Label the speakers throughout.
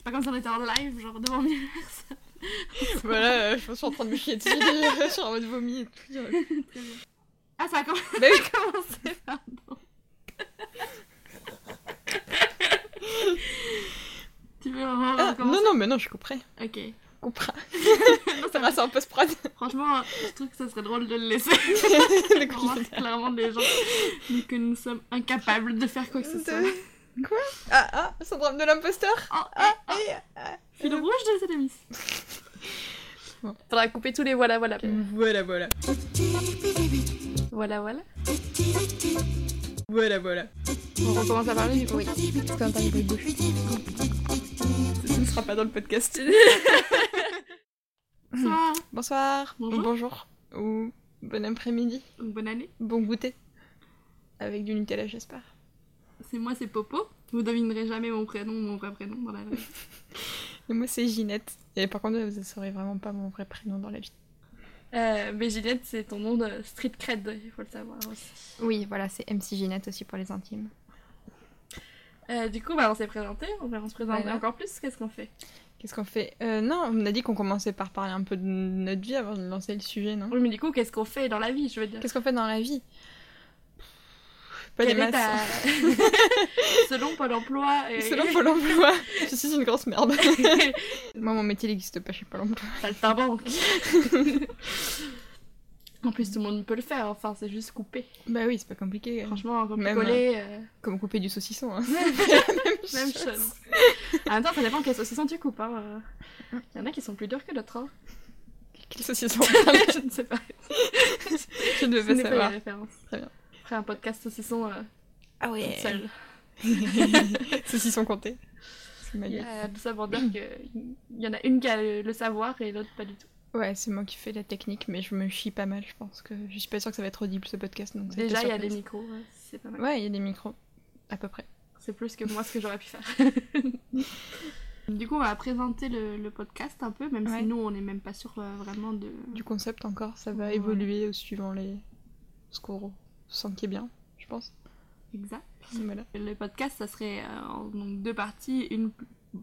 Speaker 1: C'est pas comme si on était en live, genre devant mille personnes.
Speaker 2: Voilà, euh, je suis en train de me chier dessus, je suis en mode vomi et tout.
Speaker 1: Très bien. Ah, ça a comm-
Speaker 2: Bah oui.
Speaker 1: commencé, pardon. tu veux vraiment
Speaker 2: Ah, non, non, mais non, je couperai.
Speaker 1: Ok. Non,
Speaker 2: Ça va, c'est un post-prod.
Speaker 1: Franchement, je trouve que ça serait drôle de le laisser.
Speaker 2: Le
Speaker 1: On clairement des gens que nous sommes incapables de faire quoi que ce soit.
Speaker 2: Quoi Ah, ah, syndrome de l'imposteur
Speaker 1: Oh,
Speaker 2: Ah, et, ah.
Speaker 1: fil rouge de cette émission.
Speaker 2: Bon.
Speaker 1: Faudra couper tous les voilà voilà.
Speaker 2: Voilà, voilà.
Speaker 1: Voilà voilà.
Speaker 2: Voilà, voilà.
Speaker 1: On recommence à parler du coup.
Speaker 2: Oui. Quand t'as les bruits de bouche. Ce ne sera pas dans le podcast.
Speaker 1: Bonsoir.
Speaker 2: Bonsoir.
Speaker 1: Bonjour.
Speaker 2: Ou bonjour. Ou bon après-midi.
Speaker 1: Bonne année.
Speaker 2: Bon goûter. Avec du Nutella, j'espère.
Speaker 1: C'est moi, c'est Popo. Vous devinerez jamais mon prénom, mon vrai prénom dans la vie.
Speaker 2: Et moi, c'est Ginette. Et par contre, vous ne saurez vraiment pas mon vrai prénom dans la vie.
Speaker 1: Euh, mais Ginette, c'est ton nom de street cred, il faut le savoir aussi.
Speaker 2: Oui, voilà, c'est MC Ginette aussi pour les intimes.
Speaker 1: Euh, du coup, bah, on s'est présenté, on va se présenter
Speaker 2: Voilà.
Speaker 1: encore plus. Qu'est-ce qu'on fait?
Speaker 2: Qu'est-ce qu'on fait? Euh, Non, on a dit qu'on commençait par parler un peu de notre vie avant de lancer le sujet, non?
Speaker 1: Oui, mais du coup, qu'est-ce qu'on fait dans la vie, je veux dire?
Speaker 2: Qu'est-ce qu'on fait dans la vie? Pas
Speaker 1: Quelle
Speaker 2: des masses.
Speaker 1: ta- Selon Pôle emploi. et-
Speaker 2: Selon Pôle emploi, je suis une grosse merde. Moi, mon métier n'existe pas chez Pôle emploi.
Speaker 1: Saltimbanque. en plus, tout le monde peut le faire, enfin, c'est juste couper.
Speaker 2: Bah oui, c'est pas compliqué.
Speaker 1: Franchement,
Speaker 2: Même,
Speaker 1: copier-coller, euh,
Speaker 2: Comme couper du saucisson. Hein.
Speaker 1: même chose. En même temps, ça dépend quel saucisson tu coupes. Hein. Il y en a qui sont plus durs que d'autres. Hein.
Speaker 2: Quel saucisson?
Speaker 1: Je ne sais pas.
Speaker 2: Je ne veux pas
Speaker 1: pas
Speaker 2: savoir.
Speaker 1: référence.
Speaker 2: Très bien.
Speaker 1: Un podcast saucisson euh,
Speaker 2: Ah
Speaker 1: toute
Speaker 2: ouais.
Speaker 1: seule.
Speaker 2: saucisson compté. C'est ma gueule.
Speaker 1: Euh, tout ça pour dire qu'il y en a une qui a le, le savoir et l'autre pas du tout.
Speaker 2: Ouais, c'est moi qui fais la technique, mais je me chie pas mal, je pense que je suis pas sûre que ça va être audible ce podcast. Donc
Speaker 1: Déjà, il y a des micros, ouais, c'est pas mal.
Speaker 2: Ouais, il y a des micros, à peu près.
Speaker 1: C'est plus que moi ce que j'aurais pu faire. du coup, on va présenter le, le podcast un peu, même
Speaker 2: Ouais.
Speaker 1: si nous, on n'est même pas sûr euh, vraiment de.
Speaker 2: Du concept encore, ça va
Speaker 1: Ouais.
Speaker 2: évoluer au suivant les ce qu'on sent qui est bien, je pense.
Speaker 1: Exact.
Speaker 2: Voilà.
Speaker 1: Le podcast, ça serait euh, en donc, deux parties, une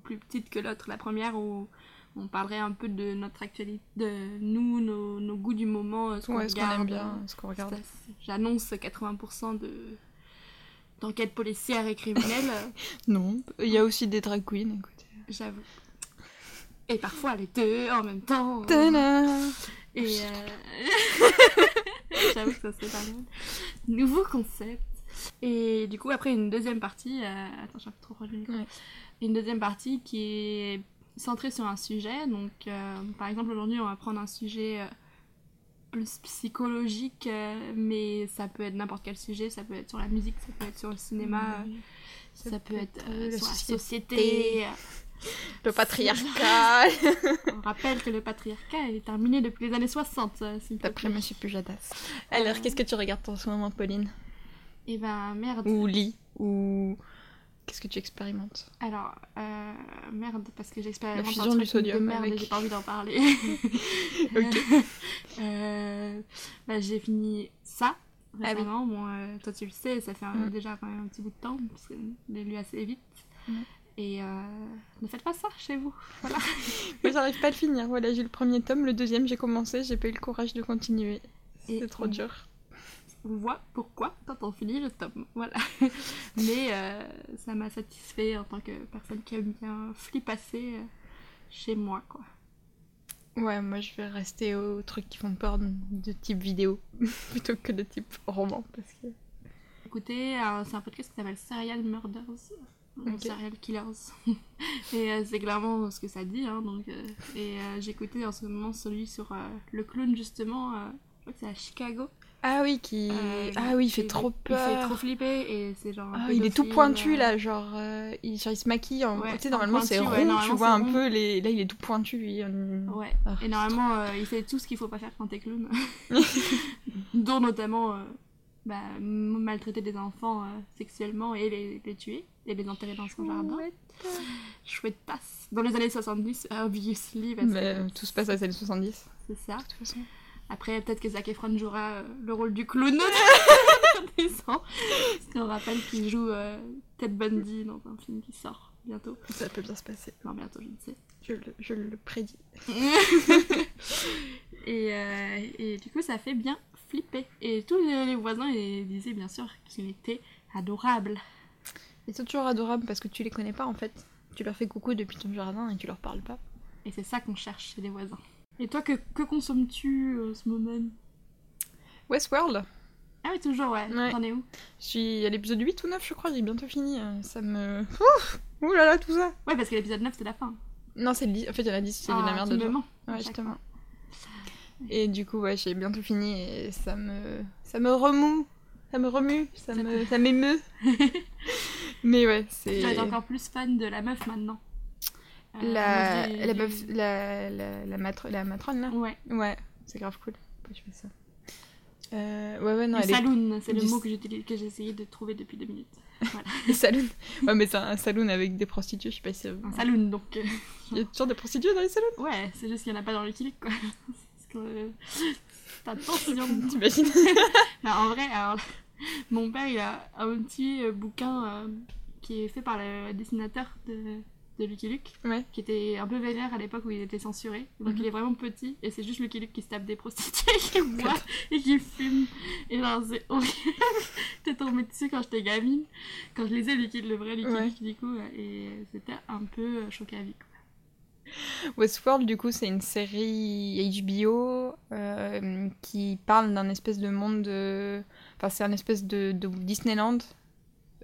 Speaker 1: plus- petite que l'autre. La première où on parlerait un peu de notre actualité, de nous, nos, nos goûts du moment, ce qu'on
Speaker 2: Ouais,
Speaker 1: regarde.
Speaker 2: aime bien, ce qu'on regarde.
Speaker 1: Ça, J'annonce 80% de d'enquêtes policières et criminelles,
Speaker 2: Non, il y a aussi des drag queens, écoutez.
Speaker 1: j'avoue. Et parfois les deux en même temps. Et euh, j'avoue que ça c'est pas mal. Nouveau concept. Et du coup, après une deuxième partie, euh, attends, j'ai un peu trop proche.
Speaker 2: Ouais.
Speaker 1: Une deuxième partie qui est centrée sur un sujet. Donc, euh, par exemple, aujourd'hui, on va prendre un sujet euh, plus psychologique, mais ça peut être n'importe quel sujet. Ça peut être sur la musique, ça peut être sur le cinéma, ça, peut être sur la
Speaker 2: société.
Speaker 1: société.
Speaker 2: Le patriarcat
Speaker 1: On rappelle que le patriarcat est terminé depuis les années 60. euh, s'il te
Speaker 2: D'après. Monsieur Pujadas. Alors, qu'est-ce que tu regardes en ce moment, Pauline?
Speaker 1: Et ben merde.
Speaker 2: Ou lis Ou qu'est-ce que tu expérimentes?
Speaker 1: Alors, euh, merde, parce que j'expérimente
Speaker 2: La
Speaker 1: un
Speaker 2: fusion
Speaker 1: truc
Speaker 2: du sodium
Speaker 1: de merde
Speaker 2: avec-
Speaker 1: j'ai pas envie d'en parler.
Speaker 2: Ok.
Speaker 1: Euh, bah, j'ai fini ça
Speaker 2: Ah oui.
Speaker 1: récemment. Bon, euh, toi tu le sais, ça fait un-
Speaker 2: Mm.
Speaker 1: déjà quand même un petit bout de temps, parce que je l'ai lu assez vite.
Speaker 2: Mm.
Speaker 1: Et euh, ne faites pas ça chez vous. Voilà.
Speaker 2: Moi, j'arrive pas à le finir. Voilà, j'ai eu le premier tome, le deuxième, j'ai commencé, j'ai pas eu le courage de continuer. C'est trop
Speaker 1: on-
Speaker 2: dur.
Speaker 1: On voit pourquoi quand on finit le tome. Voilà. Mais euh, ça m'a satisfait en tant que personne qui aime bien flipasser euh, chez moi, quoi.
Speaker 2: Ouais, moi je vais rester aux trucs qui font peur de, type vidéo plutôt que de type roman parce que
Speaker 1: Écoutez, c'est un podcast qui s'appelle Serial Murders. Ou
Speaker 2: Ok.
Speaker 1: Serial Killers. et euh, c'est clairement ce que ça dit. Hein, donc, euh, et euh, écouté en ce moment celui sur le clown, justement. je crois que c'est à Chicago.
Speaker 2: ah oui qui ah oui il fait trop
Speaker 1: Il fait
Speaker 2: peur.
Speaker 1: trop flipper et c'est genre.
Speaker 2: Ah, il est tout pointu là, genre il, genre, il se maquille. En...
Speaker 1: Ouais,
Speaker 2: tu sais,
Speaker 1: en
Speaker 2: normalement c'est rond,
Speaker 1: ouais,
Speaker 2: tu vois un
Speaker 1: rond.
Speaker 2: peu les. Là il est tout pointu. lui,
Speaker 1: Ouais.
Speaker 2: Ah,
Speaker 1: Et normalement, il fait tout ce qu'il faut pas faire quand t'es clown. Dont notamment bah, maltraiter des enfants euh, sexuellement et les, les tuer et les enterrer dans son jardin.
Speaker 2: Chouette.
Speaker 1: Chouette passe. Dans les années 70, obviously, parce
Speaker 2: Mais,
Speaker 1: que
Speaker 2: euh, tout se passe à les 70.
Speaker 1: c'est ça.
Speaker 2: De toute façon.
Speaker 1: Après, peut-être que Zac Efron jouera euh, le rôle du clown. Descend. Parce qu'on rappelle qu'il joue euh, Ted Bundy dans un film qui sort bientôt.
Speaker 2: Ça peut bien se passer.
Speaker 1: Enfin, bientôt, je ne sais.
Speaker 2: Je le, je le prédis.
Speaker 1: et, euh, et du coup, ça fait bien flipper. Et tous les, voisins ils disaient bien sûr qu'il était adorable.
Speaker 2: Ils sont toujours adorables parce que tu les connais pas en fait. Tu leur fais coucou depuis ton jardin et tu leur parles pas.
Speaker 1: Et c'est ça qu'on cherche chez les voisins. Et toi, que, que consommes-tu euh, en ce moment?
Speaker 2: Westworld
Speaker 1: Ah oui, toujours, ouais.
Speaker 2: Ouais.
Speaker 1: T'en es où?
Speaker 2: Je suis à l'épisode 8 ou 9 je crois, il est bientôt fini. euh, Ça me... Ouf Ouh là là, tout ça
Speaker 1: Ouais, parce que l'épisode 9, c'est la fin.
Speaker 2: Non, c'est le 10. En fait, il y en a 10, c'est de la
Speaker 1: Ah,
Speaker 2: merde
Speaker 1: tu me
Speaker 2: dedans.
Speaker 1: mens.
Speaker 2: Ouais, justement. Et du coup, ouais, j'ai bientôt fini et ça me... Ça me remoue. Ça me remue. Ça
Speaker 1: Ça
Speaker 2: me... Ça m'émeut. Mais ouais, c'est...
Speaker 1: Tu être encore plus fan de la meuf maintenant. Euh,
Speaker 2: La... la
Speaker 1: du-
Speaker 2: meuf... La... La... La, matro- la matrone, là
Speaker 1: Ouais,
Speaker 2: Ouais, c'est grave cool. Pourquoi tu fais ça euh, Ouais, ouais, non, elle est...
Speaker 1: saloon, c'est le mot que j'utilise- que j'ai essayé de trouver depuis deux minutes.
Speaker 2: Le saloon. Ouais, mais c'est un saloon avec des prostituées, je sais pas si...
Speaker 1: Un saloon, donc. euh,
Speaker 2: Il y a toujours des prostituées dans les salons
Speaker 1: Ouais, c'est juste qu'il n'y en a pas dans le Kilic, quoi. Parce que. euh, Attention
Speaker 2: T'imagines
Speaker 1: Non, en vrai, alors, mon père, il a un petit euh, bouquin euh, qui est fait par le dessinateur de, de Lucky Luke,
Speaker 2: Ouais.
Speaker 1: qui était un peu vénère à l'époque où il était censuré. Donc
Speaker 2: Mhm.
Speaker 1: il est vraiment petit, et c'est juste Lucky Luke qui se tape des prostituées, qui boit et qui fume. Et genre, c'est horrible. J'étais tombée dessus quand j'étais gamine, quand je lisais Lucky, le vrai Lucky
Speaker 2: Ouais.
Speaker 1: Luke, du coup, euh, et c'était un peu euh, choqué à vie.
Speaker 2: Westworld, du coup, c'est une série HBO euh, qui parle d'un espèce de monde de... Enfin, c'est un espèce de, de Disneyland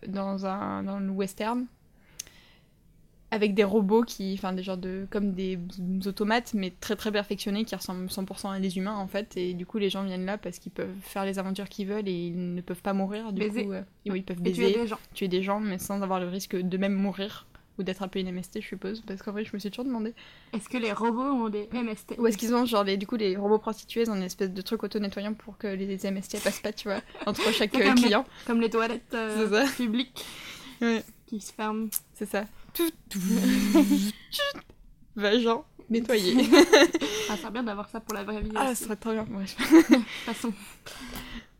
Speaker 2: dans, un, dans le western. Avec des robots qui... Enfin, des genres de... Comme des automates, mais très très perfectionnés, qui ressemblent 100% à des humains, en fait. Et du coup, les gens viennent là parce qu'ils peuvent faire les aventures qu'ils veulent et ils ne peuvent pas mourir. Du
Speaker 1: Baiser.
Speaker 2: coup, euh, ils peuvent baiser,
Speaker 1: es des gens.
Speaker 2: tuer des gens, mais sans avoir le risque de même mourir. Ou d'attraper une MST, je suppose. Parce qu'en vrai, je me suis toujours demandé...
Speaker 1: Est-ce que les robots ont des MST
Speaker 2: Ou est-ce qu'ils ont genre les, du coup les robots prostitués ont une espèce de truc auto-nettoyant pour que les MST passent pas, tu vois, entre chaque euh,
Speaker 1: comme-
Speaker 2: client
Speaker 1: Comme les toilettes euh, publiques
Speaker 2: Ouais.
Speaker 1: qui se ferment.
Speaker 2: C'est ça. Tout, tout, Vagin nettoyé.
Speaker 1: Ah, ça bien d'avoir ça pour la vraie vie.
Speaker 2: ah,
Speaker 1: aussi.
Speaker 2: ça serait trop bien. Bref.
Speaker 1: Passons.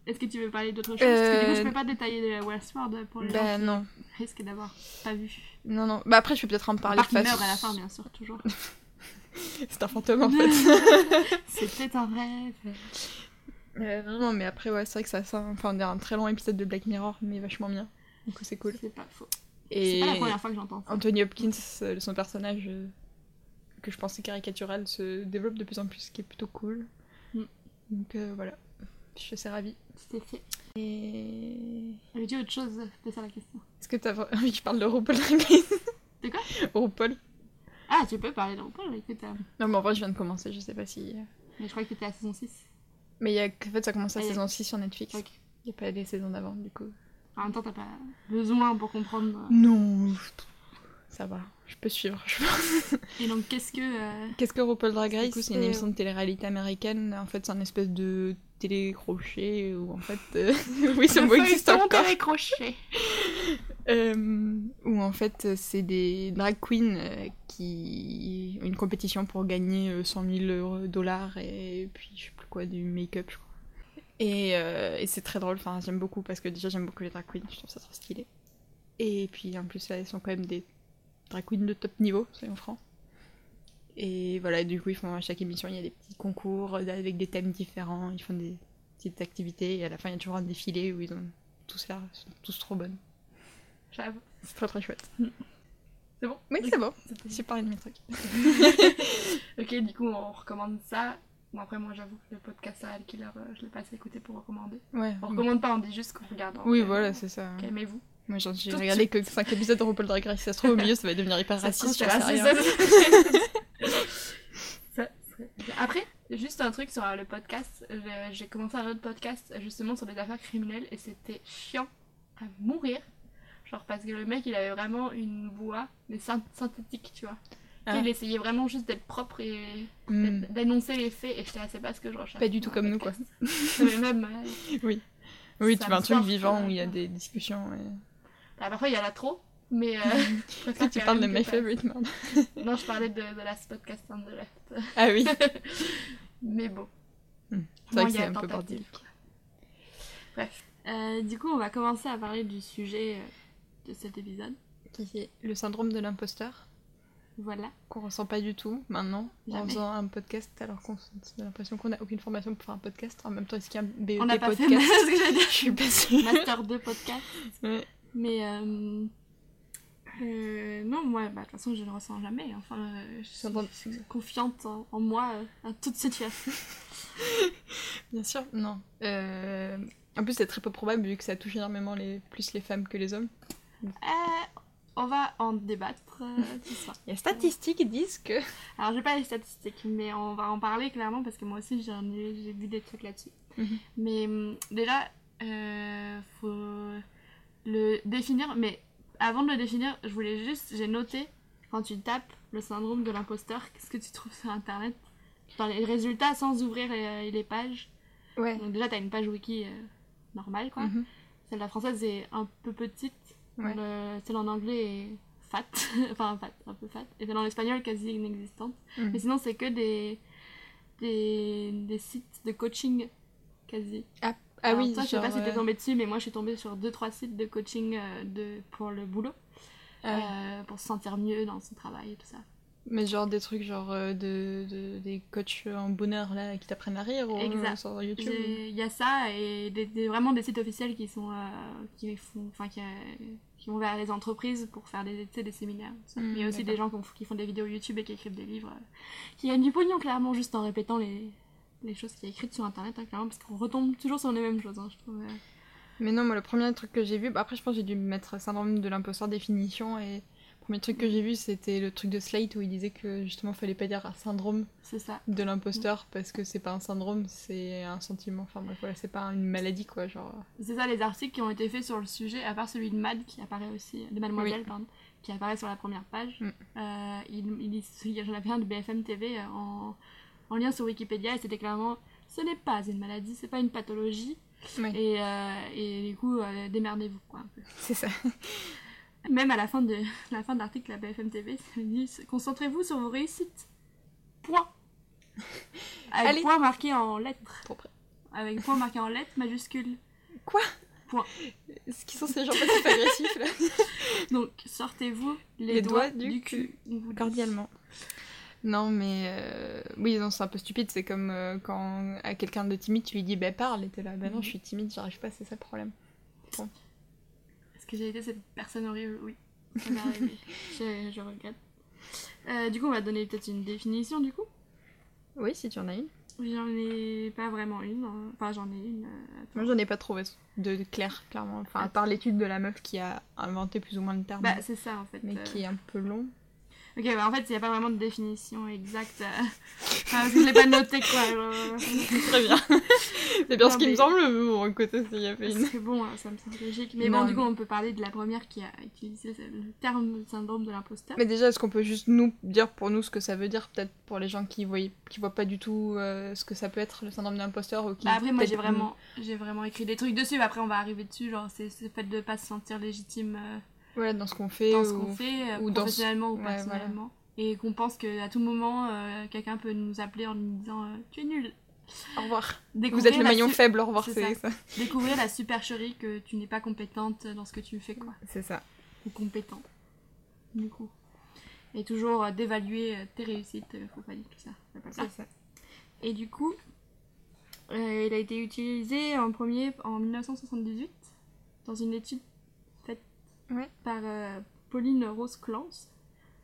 Speaker 1: Est-ce que tu veux parler d'autre chose? Parce que du coup, je
Speaker 2: Euh,
Speaker 1: peux pas détailler de Westworld pour les
Speaker 2: Bah
Speaker 1: gens
Speaker 2: non.
Speaker 1: qui risquent d'avoir pas vu.
Speaker 2: Non, non. Bah après, je vais peut-être en parler
Speaker 1: part qu'ils
Speaker 2: face-
Speaker 1: meurent à la fin, bien sûr, toujours.
Speaker 2: C'est un fantôme en fait.
Speaker 1: C'était un rêve.
Speaker 2: Euh, non, non, mais après, ouais, c'est vrai que ça, ça enfin, on est un très long épisode de Black Mirror, mais vachement bien. Du coup, c'est cool.
Speaker 1: C'est pas faux.
Speaker 2: Et
Speaker 1: C'est pas la première fois que j'entends ça.
Speaker 2: Anthony Hopkins, euh, son personnage euh, que je pensais caricatural, se développe de plus en plus, ce qui est plutôt cool.
Speaker 1: Mm.
Speaker 2: Donc euh, voilà, je suis assez ravie.
Speaker 1: C'était fait.
Speaker 2: Et
Speaker 1: Avais-tu autre chose C'est ça la question.
Speaker 2: est-ce que t'as envie que je parle de RuPaul
Speaker 1: De quoi?
Speaker 2: RuPaul
Speaker 1: Ah, tu peux parler de RuPaul, écoute. euh,
Speaker 2: Non, mais en vrai, je viens de commencer, je sais pas si.
Speaker 1: Mais je crois que t'étais à la saison 6.
Speaker 2: Mais y a... en fait, ça commence à
Speaker 1: Ah, y
Speaker 2: saison 6 sur Netflix.
Speaker 1: Ok.
Speaker 2: Il n'y a pas les saisons d'avant, du coup.
Speaker 1: En même temps, t'as pas besoin pour comprendre. euh.
Speaker 2: Non, ça va, je peux suivre. je pense.
Speaker 1: Et donc, qu'est-ce que. euh,
Speaker 2: Qu'est-ce que RuPaul Drag Race
Speaker 1: Du coup,
Speaker 2: C'est une
Speaker 1: c'est-
Speaker 2: émission de télé-réalité américaine? En fait, c'est un espèce de télé-crochet où en fait. euh, oui, ce mot existe encore.
Speaker 1: télécrochet.
Speaker 2: Euh, où en fait, c'est des drag queens euh, qui ont une compétition pour gagner euh, 100 000 euros- dollars et puis je sais plus quoi, du make-up, je crois. Et, euh, et c'est très drôle, enfin, j'aime beaucoup parce que déjà j'aime beaucoup les drag queens, je trouve ça trop stylé. Et puis en plus, là, elles sont quand même des drag queens de top niveau, soyons francs. Et voilà, du coup, ils font à chaque émission, il y a des petits concours avec des thèmes différents, ils font des petites activités et à la fin, il y a toujours un défilé où ils ont tous l'air, ils sont tous trop bonnes.
Speaker 1: J'avoue.
Speaker 2: C'est très très chouette.
Speaker 1: C'est bon
Speaker 2: Oui, c'est bon. J'ai parlé de mes trucs.
Speaker 1: Ok, du coup, on recommande ça. Bon, après, moi, j'avoue que le podcast Serial Killer, euh, je l'ai pas assez écouté pour recommander.
Speaker 2: Ouais.
Speaker 1: On recommande pas, on dit juste qu'on regarde.
Speaker 2: Oui,
Speaker 1: Donc, euh,
Speaker 2: voilà, c'est ça.
Speaker 1: Calmez-vous.
Speaker 2: Moi, j'ai regardé que 5 épisodes de RuPaul Drag Race. Si ça se trouve, au milieu, ça va devenir hyper raciste.
Speaker 1: Ça. Après, juste un truc sur le podcast. J'ai- commencé un autre podcast justement sur des affaires criminelles et c'était chiant à mourir. Genre parce que le mec il avait vraiment une voix, mais syn- synthétique, tu vois. Sais,
Speaker 2: Ah.
Speaker 1: Il essayait vraiment juste d'être propre et
Speaker 2: Hmm.
Speaker 1: d'annoncer les faits et j'étais assez pas ce que je recherche.
Speaker 2: Pas du tout comme nous, quoi.
Speaker 1: mais même, euh,
Speaker 2: Oui,
Speaker 1: Ça
Speaker 2: tu veux un truc vivant où il y a des discussions. Et...
Speaker 1: bah, parfois il y en a trop, mais. euh, je préfère
Speaker 2: tu parles de My
Speaker 1: que
Speaker 2: Favorite Man.
Speaker 1: pas. Non, je parlais de, de Last Podcast on the Left.
Speaker 2: Ah oui.
Speaker 1: mais bon.
Speaker 2: Hmm. C'est vrai que c'est un peu bordélique.
Speaker 1: Bref. Euh, du coup, on va commencer à parler du sujet euh, de cet épisode.
Speaker 2: Qui est le syndrome de l'imposteur,
Speaker 1: Voilà.
Speaker 2: qu'on ressent pas du tout maintenant, en faisant un podcast, alors qu'on a l'impression qu'on a aucune formation pour faire un podcast. En même temps, est-ce qu'il y a un BEP
Speaker 1: On n'a pas fait
Speaker 2: podcast
Speaker 1: que.
Speaker 2: Je suis pas sûre.
Speaker 1: Master 2 podcast.
Speaker 2: Ouais.
Speaker 1: Mais euh, euh, non, moi, bah, de toute façon, je ne le ressens jamais. Enfin, euh, je suis, je confiante en, en moi euh, à toute situation.
Speaker 2: Bien sûr, non. En plus, c'est très peu probable vu que ça touche énormément les... plus les femmes que les hommes.
Speaker 1: On va en débattre ce soir.
Speaker 2: Les statistiques disent que.
Speaker 1: Alors, j'ai pas les statistiques, mais on va en parler clairement parce que moi aussi, ai, j'ai vu des trucs là-dessus.
Speaker 2: Mhm.
Speaker 1: Mais hum, déjà, faut le définir. Mais avant de le définir, je voulais juste, j'ai noté quand tu tapes le syndrome de l'imposteur, qu'est-ce que tu trouves sur internet? Dans les résultats sans ouvrir les, les pages.
Speaker 2: Ouais.
Speaker 1: Donc, déjà, t'as une page wiki euh, normale, quoi.
Speaker 2: Mhm.
Speaker 1: Celle de la française est un peu petite.
Speaker 2: Ouais.
Speaker 1: Le- celle en anglais est fat. enfin, fat, un peu fat. Et celle en espagnol quasi inexistante.
Speaker 2: Mhm.
Speaker 1: Mais sinon, c'est que des, des, des sites de coaching quasi.
Speaker 2: Ah
Speaker 1: Alors,
Speaker 2: oui,
Speaker 1: toi, je sais pas si t'es
Speaker 2: euh,
Speaker 1: tombé dessus, mais moi, je suis tombée sur 2-3 sites de coaching euh, de, pour le boulot.
Speaker 2: ah
Speaker 1: euh, pour se sentir mieux dans son travail et tout ça.
Speaker 2: Mais genre des trucs genre de, de- des coachs en bonheur là qui t'apprennent à rire ou
Speaker 1: Exact.
Speaker 2: sur YouTube.
Speaker 1: Il y a ça et des, des- vraiment des sites officiels qui sont euh, qui font enfin qui, qui vont vers les entreprises pour faire des, des séminaires. tout ça.
Speaker 2: Mm,
Speaker 1: Il y a aussi des gens qui, font- qui font des vidéos YouTube et qui écrivent des livres, euh, qui gagnent du pognon clairement juste en répétant les, les choses qui sont écrites sur internet hein, clairement parce qu'on retombe toujours sur les mêmes choses. hein, je trouve. euh.
Speaker 2: Mais non, moi le premier truc que j'ai vu, bah, après je pense que j'ai dû mettre syndrome de l'imposteur définition et le premier truc que j'ai vu c'était le truc de Slate où il disait que justement fallait pas dire un syndrome
Speaker 1: ça.
Speaker 2: de l'imposteur parce que c'est pas un syndrome, c'est un sentiment. Enfin bref, voilà, c'est pas une maladie quoi, genre.
Speaker 1: C'est ça les articles qui ont été faits sur le sujet, à part celui de Mad qui apparaît aussi, de Mademoiselle, pardon, qui apparaît sur la première page.
Speaker 2: Mm.
Speaker 1: Euh, il, il, il- j'en avais un de BFM TV euh, en, en lien sur Wikipédia et c'était clairement ce n'est pas une maladie, c'est pas une pathologie. Et, euh, et du coup, euh, démerdez-vous quoi un peu.
Speaker 2: C'est ça.
Speaker 1: Même à la fin de la fin de l'article de la BFM TV, ça dit concentrez-vous sur vos réussites. Point. Avec
Speaker 2: Allez.
Speaker 1: point marqué en lettres.
Speaker 2: Près.
Speaker 1: Avec point marqué en lettres majuscules.
Speaker 2: Quoi?
Speaker 1: Point.
Speaker 2: Est-ce qu'ils sont ces gens passifs agressifs là?
Speaker 1: Donc, sortez-vous les,
Speaker 2: Les
Speaker 1: doigts,
Speaker 2: doigts
Speaker 1: du,
Speaker 2: du
Speaker 1: cul. dit.
Speaker 2: Non, mais euh, oui, non, c'est un peu stupide. C'est comme euh, quand à quelqu'un de timide, tu lui dis, bah parle, et t'es là, bah non, je suis timide, j'arrive pas, c'est ça le problème.
Speaker 1: Est-ce que j'ai été cette personne horrible Oui. Ça m'est arrivé. je, je regrette. Euh, du coup, on va donner peut-être une définition du coup.
Speaker 2: Oui, si tu en as une.
Speaker 1: J'en ai pas vraiment une. hein. Enfin, j'en ai une.
Speaker 2: Moi, j'en ai pas trouvé de clair, clairement. Enfin, à part l'étude de la meuf qui a inventé plus ou moins le terme,
Speaker 1: Bah, c'est ça en fait.
Speaker 2: mais qui est un peu long.
Speaker 1: Ok, bah en fait, il n'y a pas vraiment de définition exacte. euh. Enfin, parce que je l'ai pas noté quoi. genre.
Speaker 2: Très bien. c'est bien
Speaker 1: Non,
Speaker 2: ce qui
Speaker 1: mais-
Speaker 2: me semble, mais bon, écoute, s'il y a fait une.
Speaker 1: C'est bon, hein, ça me semble logique. Mais
Speaker 2: Non,
Speaker 1: bon, du coup, on peut parler de la première qui a utilisé le terme syndrome de l'imposteur.
Speaker 2: Mais déjà, est-ce qu'on peut juste nous dire pour nous ce que ça veut dire, peut-être pour les gens qui voient, qui voient pas du tout euh, ce que ça peut être le syndrome d'imposteur ou qui
Speaker 1: Bah après moi j'ai vraiment j'ai vraiment écrit des trucs dessus mais après on va arriver dessus genre c'est c'est le fait de pas se sentir légitime euh,
Speaker 2: voilà dans ce qu'on fait
Speaker 1: dans ce
Speaker 2: ou-
Speaker 1: qu'on fait euh,
Speaker 2: ou dans ce-
Speaker 1: professionnellement ou
Speaker 2: ouais,
Speaker 1: personnellement et qu'on pense qu'à tout moment euh, quelqu'un peut nous appeler en nous disant euh, tu es nul
Speaker 2: Au revoir. Vous êtes le
Speaker 1: la
Speaker 2: maillon
Speaker 1: su-
Speaker 2: faible, au revoir,
Speaker 1: c'est ça.
Speaker 2: ça.
Speaker 1: découvrir la supercherie que tu n'es pas compétente dans ce que tu fais quoi
Speaker 2: C'est ça.
Speaker 1: ou compétent du coup et toujours euh, d'évaluer euh, tes réussites euh, faut pas dire tout ça.
Speaker 2: C'est ça.
Speaker 1: Et du coup, euh, il a été utilisé en premier en 1978 dans une étude
Speaker 2: Ouais.
Speaker 1: par euh, Pauline Rose-Clance,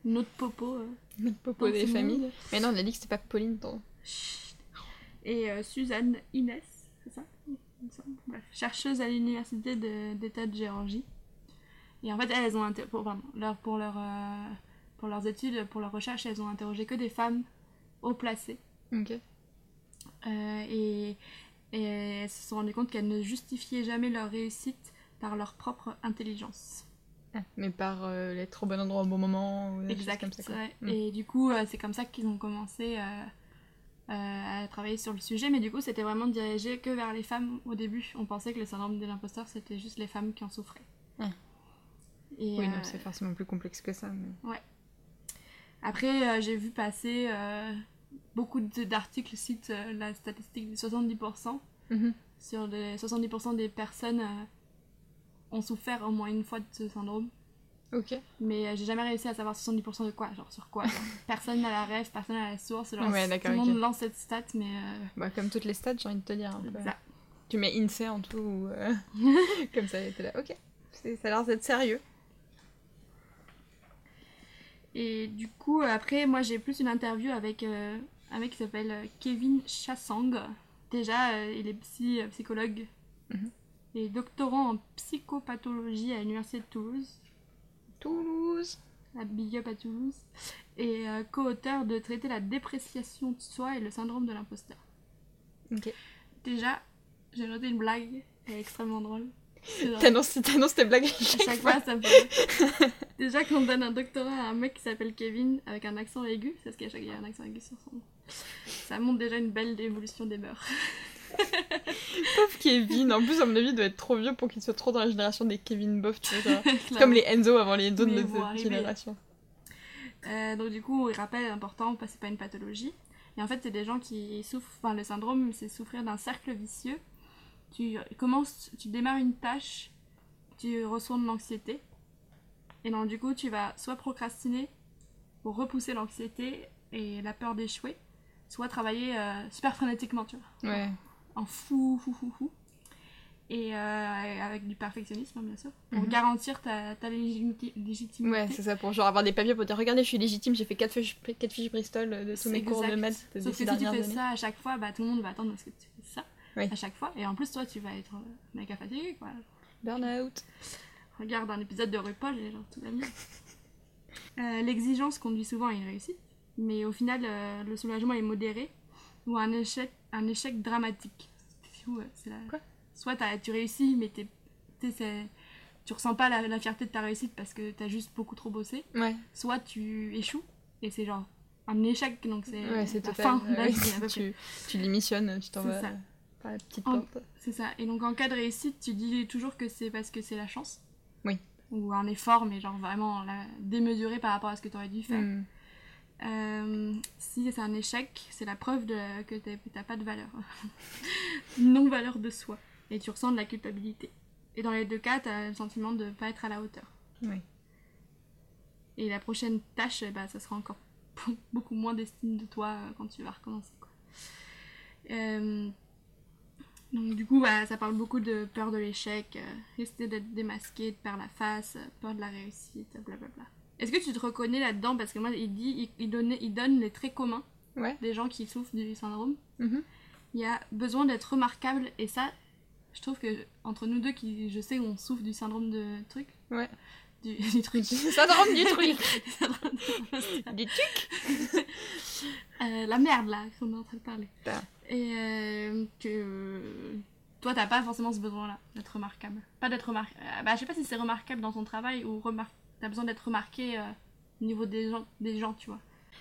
Speaker 1: notre popo. euh,
Speaker 2: Notre popo des familles.
Speaker 1: monde.
Speaker 2: Mais non, on a dit que c'était pas Pauline. ton-.
Speaker 1: Et euh, Suzanne Inès, c'est ça? Bref, chercheuse à l'université d'État de, Géorgie. Et en fait, elles ont pour, pardon, leur, pour, leur, pour leurs études, pour leurs recherches, elles ont interrogé que des femmes haut placées.
Speaker 2: Ok.
Speaker 1: Et, et elles se sont rendues compte qu'elles ne justifiaient jamais leur réussite par leur propre intelligence.
Speaker 2: Ah, mais par euh, l'être au bon endroit au bon moment. Ou
Speaker 1: Exact.
Speaker 2: comme ça. quoi.
Speaker 1: ouais.
Speaker 2: Mm.
Speaker 1: Et du coup, euh, c'est comme ça qu'ils ont commencé euh, euh, à travailler sur le sujet. Mais du coup, c'était vraiment dirigé que vers les femmes au début. On pensait que le syndrome de l'imposteur, c'était juste les femmes qui en souffraient.
Speaker 2: Ah.
Speaker 1: Et,
Speaker 2: Oui, donc c'est forcément plus complexe que ça. Mais...
Speaker 1: Après, j'ai vu passer beaucoup d'articles citent la statistique des 70%.
Speaker 2: Mhm.
Speaker 1: sur les 70% des personnes ont souffert au moins une fois de ce syndrome.
Speaker 2: Ok.
Speaker 1: Mais euh, j'ai jamais réussi à savoir 70% de quoi, genre sur quoi. genre. personne n'a la rêve, personne n'a la source. Genre,
Speaker 2: Ouais,
Speaker 1: tout le monde lance cette stat, mais. euh,
Speaker 2: Bah, comme toutes les stats, j'ai envie de te dire. un peu. Tu mets INSEE en tout, ou, euh, comme ça, et t'es là. Ok. Ça a l'air d'être sérieux.
Speaker 1: Et du coup, après, moi j'ai plus une interview avec un mec qui s'appelle Kevin Chassang. Déjà, il est psy, psychologue
Speaker 2: Mhm.
Speaker 1: et doctorant en psychopathologie à l'université de Toulouse,
Speaker 2: Toulouse.
Speaker 1: à Big Up à Toulouse, et euh, co-auteur de Traiter la dépréciation de soi et le syndrome de l'imposteur.
Speaker 2: Ok.
Speaker 1: Déjà, j'ai noté une blague, elle est extrêmement drôle.
Speaker 2: T'annonces t'annonces tes blagues à
Speaker 1: À
Speaker 2: chaque
Speaker 1: chaque
Speaker 2: fois.
Speaker 1: fois, ça me fait. Déjà qu'on donne un doctorat à un mec qui s'appelle Kevin avec un accent aigu, c'est parce qu'à chaque il y a un accent aigu sur son nom. Ça montre déjà une belle évolution des mœurs.
Speaker 2: Pauvre Kevin. En plus, à mon avis, il doit être trop vieux pour qu'il soit trop dans la génération des Kevin Boff. Tu vois, comme les Enzo avant les Enzo de notre
Speaker 1: arriver.
Speaker 2: génération.
Speaker 1: Euh, donc du coup, il rappelle que c'est pas une pathologie. Et en fait, c'est des gens qui souffrent. Enfin, le syndrome, c'est souffrir d'un cercle vicieux. Tu commences, tu démarres une tâche, tu reçois de l'anxiété. Et donc du coup, tu vas soit procrastiner pour repousser l'anxiété et la peur d'échouer, soit travailler euh, super frénétiquement, tu vois.
Speaker 2: Ouais.
Speaker 1: En fou, fou, fou, fou. Et euh, avec du perfectionnisme, hein, bien sûr, pour
Speaker 2: Mhm.
Speaker 1: garantir ta, ta légimité- légitimité.
Speaker 2: Ouais, c'est ça, pour genre avoir des papiers pour dire regardez, je suis légitime, j'ai fait 4 fiches, quatre fiches Bristol de tous mes cours de maths de
Speaker 1: Sauf que si tu fais
Speaker 2: années.
Speaker 1: ça à chaque fois, bah, tout le monde va attendre parce que tu fais ça
Speaker 2: Oui.
Speaker 1: à chaque fois. Et en plus, toi, tu vas être euh, méga fatigué, quoi.
Speaker 2: Burnout.
Speaker 1: Regarde un épisode de RuPaul et genre tout bien. Euh, L'exigence conduit souvent à une réussite, mais au final, euh, le soulagement est modéré ou un échec, un échec dramatique. C'est la-
Speaker 2: Quoi?
Speaker 1: Soit tu réussis, mais t'es, tu ressens pas la, la fierté de ta réussite parce que t'as juste beaucoup trop bossé.
Speaker 2: Ouais,
Speaker 1: Soit tu échoues et c'est genre un échec, donc c'est
Speaker 2: ouais c'est
Speaker 1: la
Speaker 2: total.
Speaker 1: fin
Speaker 2: ouais. tu, tu démissionnes, tu t'en vas
Speaker 1: ça.
Speaker 2: par la petite
Speaker 1: En-
Speaker 2: porte.
Speaker 1: C'est ça. Et donc en cas de réussite, tu dis toujours que c'est parce que c'est la chance.
Speaker 2: Oui.
Speaker 1: Ou un effort, mais genre vraiment la- démesuré par rapport à ce que tu aurais dû faire.
Speaker 2: Hmm.
Speaker 1: Euh, si c'est un échec, c'est la preuve de, que t'as- pas de valeur. Non-valeur de soi. Et tu ressens de la culpabilité. Et dans les deux cas, t'as le sentiment de pas être à la hauteur.
Speaker 2: Oui.
Speaker 1: Et la prochaine tâche, ben, ça sera encore beaucoup moins d'estime de toi euh, quand tu vas recommencer. Quoi. Euh, donc du coup, bah, ça parle beaucoup de peur de l'échec, euh, risquer d'être démasqué, de perdre la face, peur de la réussite, blablabla. Est-ce que tu te reconnais là-dedans? Parce que moi, il dit, il, il donnait- il donne les traits communs
Speaker 2: Ouais.
Speaker 1: des gens qui souffrent du syndrome.
Speaker 2: Mhm.
Speaker 1: Il y a besoin d'être remarquable, et ça, je trouve que entre nous deux, qui je sais, on souffre du syndrome de truc.
Speaker 2: Ouais.
Speaker 1: Du, du truc.
Speaker 2: Drôle du truc.
Speaker 1: Syndrome
Speaker 2: du truc.
Speaker 1: Euh, la merde là qu'on est en train de parler.
Speaker 2: Ah.
Speaker 1: Et euh, que euh, toi t'as pas forcément ce besoin là d'être remarquable. Pas d'être remarquable. bah je sais pas si c'est remarquable dans ton travail ou remar... t'as besoin d'être remarqué euh, au niveau des gens, des gens tu vois.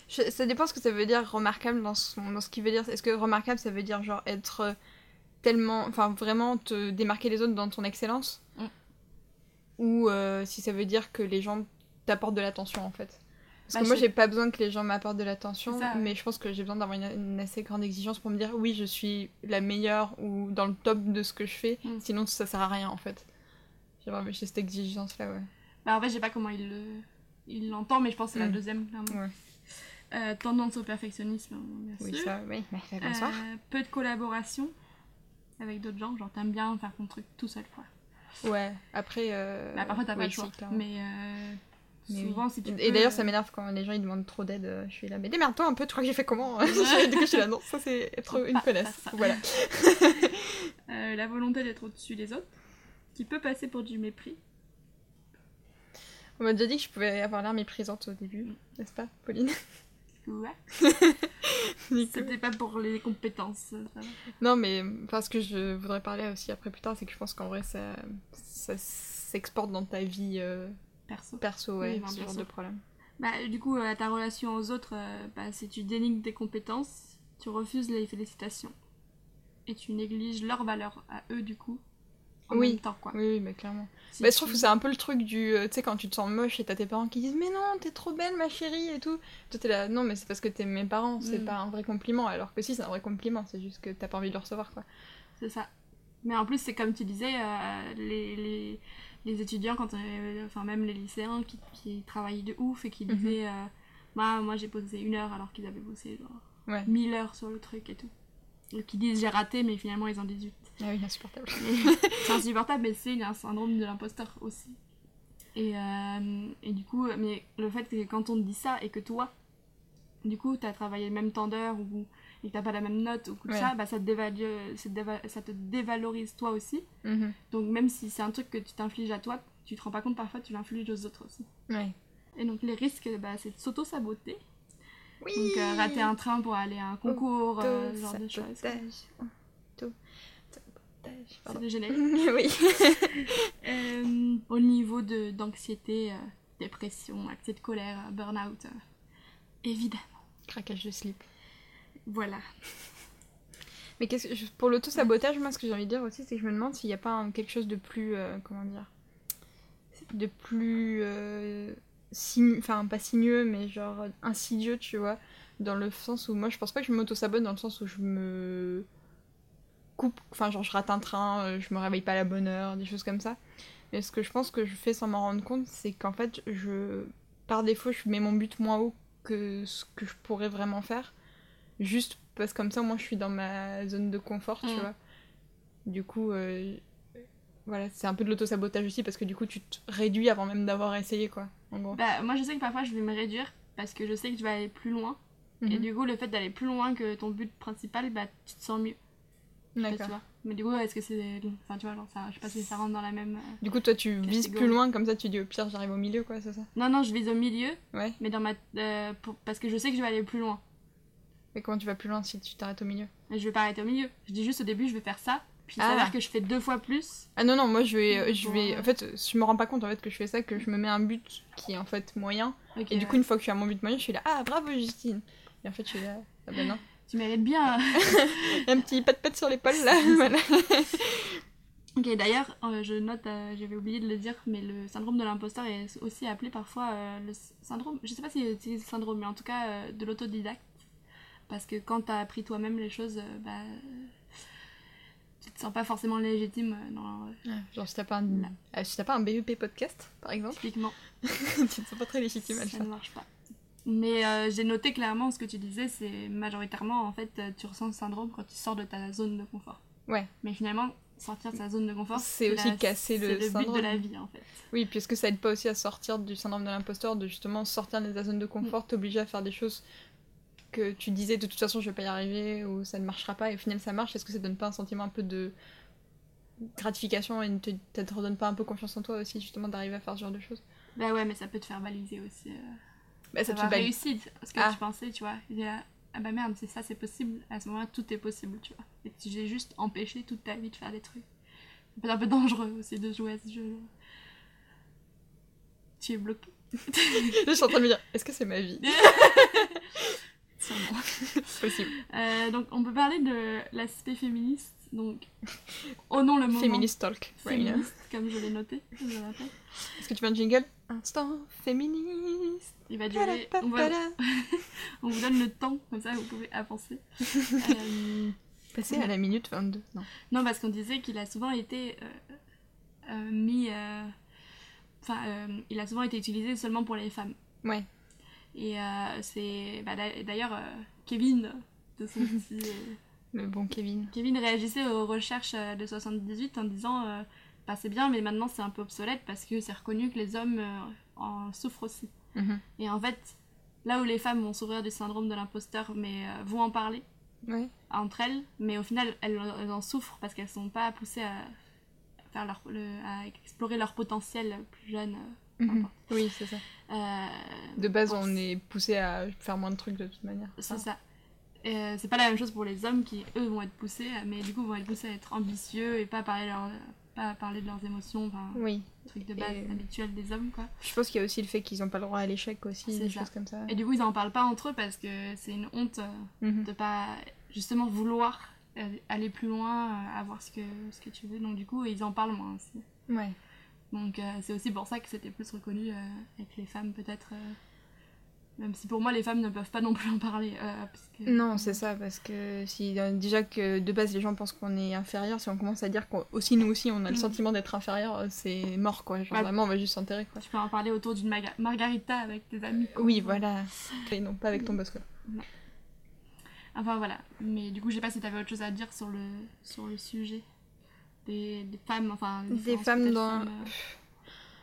Speaker 2: Je- ça dépend ce que ça veut dire remarquable dans, son, dans ce qu'il veut dire. Est-ce que remarquable ça veut dire genre être euh, tellement. Enfin vraiment te démarquer les autres dans ton excellence?
Speaker 1: Mm.
Speaker 2: Ou euh, si ça veut dire que les gens t'apportent de l'attention en fait? Parce
Speaker 1: Bah,
Speaker 2: que moi j'ai pas besoin que les gens m'apportent de l'attention, mais je pense que j'ai besoin d'avoir une, une assez grande exigence pour me dire oui je suis la meilleure ou dans le top de ce que je fais,
Speaker 1: Mm.
Speaker 2: sinon ça sert à rien en fait. J'ai vraiment j'ai cette exigence là ouais.
Speaker 1: Bah en fait je sais pas comment il le il l'entend mais je pense que c'est la
Speaker 2: Mm.
Speaker 1: deuxième clairement.
Speaker 2: Ouais.
Speaker 1: Euh, tendance au perfectionnisme bien
Speaker 2: Oui
Speaker 1: sûr.
Speaker 2: ça, oui. Bah,
Speaker 1: Euh,
Speaker 2: bonsoir.
Speaker 1: peu de collaboration avec d'autres gens, genre t'aimes bien faire ton truc tout seul quoi.
Speaker 2: Ouais, après. Euh...
Speaker 1: Bah, parfois t'as pas
Speaker 2: oui,
Speaker 1: le choix.
Speaker 2: si,
Speaker 1: mais euh,
Speaker 2: Mais oui.
Speaker 1: souvent si tu
Speaker 2: Et d'ailleurs,
Speaker 1: euh,
Speaker 2: ça m'énerve quand les gens ils demandent trop d'aide. euh, Je suis là, mais démerde-toi un peu, tu crois que j'ai fait comment je suis là, non, ça c'est être une
Speaker 1: Pas
Speaker 2: connasse. Voilà.
Speaker 1: Euh, la volonté d'être au-dessus des autres, qui peut passer pour du mépris.
Speaker 2: On m'a déjà dit que je pouvais avoir l'air méprisante au début, n'est-ce pas, Pauline?
Speaker 1: Ouais. C'était pas pour les compétences. ça.
Speaker 2: Non, mais enfin, ce que je voudrais parler aussi après plus tard, c'est que je pense qu'en vrai, ça, ça s'exporte dans ta vie euh,
Speaker 1: Perso.
Speaker 2: perso, ouais,
Speaker 1: Oui, ben,
Speaker 2: ce
Speaker 1: bien
Speaker 2: genre de problème.
Speaker 1: Bah, du coup, euh, ta relation aux autres, euh, bah, c'est tu dénigres tes compétences, tu refuses les félicitations. Et tu négliges leur valeur à eux, du coup. En
Speaker 2: Oui.
Speaker 1: même temps, quoi.
Speaker 2: Oui, oui, mais clairement.
Speaker 1: Si
Speaker 2: Bah, je trouve que c'est un peu le truc du. euh, tu sais, quand tu te sens moche et t'as tes parents qui disent Mais non, t'es trop belle, ma chérie, et tout. Toi, t'es là, non, mais c'est parce que t'es mes parents, c'est
Speaker 1: Mm.
Speaker 2: pas un vrai compliment. Alors que si, c'est un vrai compliment, c'est juste que t'as pas envie de le recevoir, quoi.
Speaker 1: C'est ça. Mais en plus, c'est comme tu disais, euh, les, les, les étudiants, quand on- enfin même les lycéens qui, qui travaillent de ouf et qui
Speaker 2: Mhm.
Speaker 1: disaient euh, Bah, moi j'ai posé une heure alors qu'ils avaient bossé genre
Speaker 2: Ouais.
Speaker 1: 1000 heures sur le truc et tout. Et qui disent j'ai raté mais finalement ils ont 18.
Speaker 2: Ah oui, insupportable.
Speaker 1: c'est insupportable mais c'est un syndrome de l'imposteur aussi. Et, euh, et du coup, mais le fait que quand on te dit ça et que toi, du coup, t'as travaillé le même temps d'heure ou et que t'as pas la même note ou tout
Speaker 2: Ouais.
Speaker 1: ça, bah ça te, dévalue- ça te dévalorise toi aussi.
Speaker 2: Mhm.
Speaker 1: Donc même si c'est un truc que tu t'infliges à toi, tu te rends pas compte parfois, tu l'infliges aux autres aussi.
Speaker 2: Ouais.
Speaker 1: Et donc les risques, bah, c'est de s'auto-saboter.
Speaker 2: Oui
Speaker 1: Donc euh, rater un train pour aller à un concours, euh, ce genre de choses. C'est le générique.
Speaker 2: oui.
Speaker 1: Euh, au niveau d'anxiété, euh, dépression, accès de colère, burn-out, euh, évidemment.
Speaker 2: Craquage de slip.
Speaker 1: Voilà.
Speaker 2: Mais qu'est-ce que, pour l'auto-sabotage, moi, ce que j'ai envie de dire aussi, c'est que je me demande s'il n'y a pas un- quelque chose de plus. comment dire De plus. Enfin, pas sinueux, mais genre insidieux, tu vois. Dans le sens où moi, je pense pas que je m'auto-sabote, dans le sens où je me coupe. Enfin, genre, je rate un train, euh, je me réveille pas à la bonne heure, des choses comme ça. Mais ce que je pense que je fais sans m'en rendre compte, c'est qu'en fait, je. Par défaut, je mets mon but moins haut que ce que je pourrais vraiment faire. Juste parce que comme ça, moi, je suis dans ma zone de confort, tu
Speaker 1: Mm.
Speaker 2: vois. Du coup, euh, voilà, c'est un peu de l'auto-sabotage aussi parce que du coup, tu te réduis avant même d'avoir essayé, quoi. En gros.
Speaker 1: Bah, moi je sais que parfois je vais me réduire parce que je sais que je vais aller plus loin. Et
Speaker 2: Mhm.
Speaker 1: du coup, le fait d'aller plus loin que ton but principal, bah tu te sens mieux. Tu
Speaker 2: D'accord.
Speaker 1: vois. Mais du coup, est-ce que c'est. Enfin, tu vois, genre, ça, je sais pas si ça rentre dans la même. euh,
Speaker 2: Du coup, toi, tu vises
Speaker 1: Catégorie.
Speaker 2: plus loin, comme ça, tu dis au pire, j'arrive au milieu, quoi, c'est ça?
Speaker 1: Non, non, je vise au milieu,
Speaker 2: Ouais.
Speaker 1: mais dans ma. euh, pour- Parce que je sais que je vais aller plus loin.
Speaker 2: Mais comment tu vas plus loin si tu t'arrêtes au milieu?
Speaker 1: Je vais pas arrêter au milieu. Je dis juste au début, je vais faire ça. Puis il
Speaker 2: Ah.
Speaker 1: s'avère que je fais deux fois plus.
Speaker 2: Ah non, non, moi, je vais. Je vais...
Speaker 1: euh,
Speaker 2: En fait, je me rends pas compte, en fait, que je fais ça, que je me mets un but qui est, en fait, moyen. Et du coup, une fois que je suis à mon but moyen, je suis là, ah, bravo, Justine Et en fait, je suis là, ah bah non.
Speaker 1: Tu mérites bien.
Speaker 2: un petit pat-pat sur l'épaule, là, voilà.
Speaker 1: Ok, d'ailleurs, euh, je note, euh, j'avais oublié de le dire, mais le syndrome de l'imposteur est aussi appelé parfois euh, le syndrome, je sais pas si c'est le syndrome, mais en tout cas euh, de l'autodidacte. Parce que quand t'as appris toi-même les choses, euh, bah. Tu te sens pas forcément légitime euh, dans. euh,
Speaker 2: Genre, si t'as pas, un... Ah, si pas un BEP podcast, par exemple,
Speaker 1: typiquement,
Speaker 2: tu te sens pas très légitime à
Speaker 1: ça
Speaker 2: faire.
Speaker 1: ne marche pas. Mais euh, j'ai noté clairement ce que tu disais, c'est majoritairement en fait, tu ressens le syndrome quand tu sors de ta zone de confort.
Speaker 2: Ouais.
Speaker 1: Mais finalement, sortir de sa zone de confort,
Speaker 2: C'est aussi
Speaker 1: la-
Speaker 2: casser le
Speaker 1: le but de la vie en fait.
Speaker 2: Oui, puisque ça aide pas aussi à sortir du syndrome de l'imposteur, de justement sortir de ta zone de confort, t'obliger à faire des choses que tu disais de toute façon je vais pas y arriver ou ça ne marchera pas et au final ça marche. Est-ce que ça donne pas un sentiment un peu de gratification et ne te, redonne pas un peu confiance en toi aussi justement d'arriver à faire ce genre de choses?
Speaker 1: Bah ouais, mais ça peut te faire baliser aussi. euh.
Speaker 2: Bah,
Speaker 1: ça
Speaker 2: bali-
Speaker 1: réussir ce que
Speaker 2: Ah.
Speaker 1: tu pensais, tu vois. Il y a, ah bah merde, c'est ça, c'est possible. À ce moment-là, tout est possible, tu vois. Et tu j'ai juste empêché toute ta vie de faire des trucs. Être un peu dangereux aussi de jouer à ce jeu. Tu es bloqué.
Speaker 2: je suis en train de me dire est-ce que c'est ma vie?
Speaker 1: Sûrement.
Speaker 2: Possible.
Speaker 1: Euh, donc, on peut parler de l'aspect féministe. Donc, oh non, le moment
Speaker 2: Féministe talk. right
Speaker 1: comme je l'ai noté, je.
Speaker 2: Est-ce que tu veux un jingle? Instant féministe.
Speaker 1: Il va durer. On, va- on vous donne le temps, comme ça vous pouvez avancer. Euh,
Speaker 2: Passer à la minute 22. Non.
Speaker 1: Non, parce qu'on disait qu'il a souvent été euh, euh, mis. euh, Enfin, il a souvent été utilisé seulement pour les femmes.
Speaker 2: Ouais.
Speaker 1: Et c'est. bah, d'a- D'ailleurs, Kevin, de son petit.
Speaker 2: Le bon Kevin.
Speaker 1: Kevin réagissait aux recherches euh, de 78 en disant euh, bah, c'est bien, mais maintenant c'est un peu obsolète parce que c'est reconnu que les hommes euh, en souffrent aussi.
Speaker 2: Mhm.
Speaker 1: Et en fait, là où les femmes vont souffrir du syndrome de l'imposteur, mais euh, vont en parler entre elles, mais au final elles, elles en souffrent parce qu'elles sont pas poussées à faire leur, le- à explorer leur potentiel plus jeune. importe.
Speaker 2: Oui, c'est ça. De base, on est poussé à faire moins de trucs de toute manière.
Speaker 1: c'est ça. Euh, c'est pas la même chose pour les hommes qui eux vont être poussés, mais du coup vont être poussés à être ambitieux et pas parler, leur, pas parler de leurs émotions, enfin,
Speaker 2: Oui.
Speaker 1: truc de base
Speaker 2: Et-
Speaker 1: habituel des hommes quoi.
Speaker 2: Je pense qu'il y a aussi le fait qu'ils n'ont pas le droit à l'échec aussi, des
Speaker 1: ça.
Speaker 2: choses comme ça.
Speaker 1: Et du coup ils en parlent pas entre eux parce que c'est une honte euh,
Speaker 2: Mhm.
Speaker 1: de pas justement vouloir euh, aller plus loin, euh, avoir ce que, ce que tu veux. Donc du coup, ils en parlent moins aussi.
Speaker 2: Ouais.
Speaker 1: Donc euh, c'est aussi pour ça que c'était plus reconnu euh, avec les femmes peut-être. Même si pour moi, les femmes ne peuvent pas non plus en parler. euh, parce que-
Speaker 2: Non, c'est ça, parce que si euh, déjà que de base les gens pensent qu'on est inférieur, si on commence à dire qu'aussi nous aussi on a le
Speaker 1: Mm.
Speaker 2: sentiment d'être inférieur, euh, c'est mort quoi. Genre vraiment on va juste s'enterrer quoi.
Speaker 1: Tu peux en parler autour d'une margarita avec tes amis. quoi.
Speaker 2: Oui, voilà. Et non, pas avec ton boss quoi.
Speaker 1: Enfin voilà. Mais du coup, je sais pas si t'avais autre chose à dire sur le, sur le sujet. Des, des femmes, enfin.
Speaker 2: Des femmes dans-
Speaker 1: femmes, euh,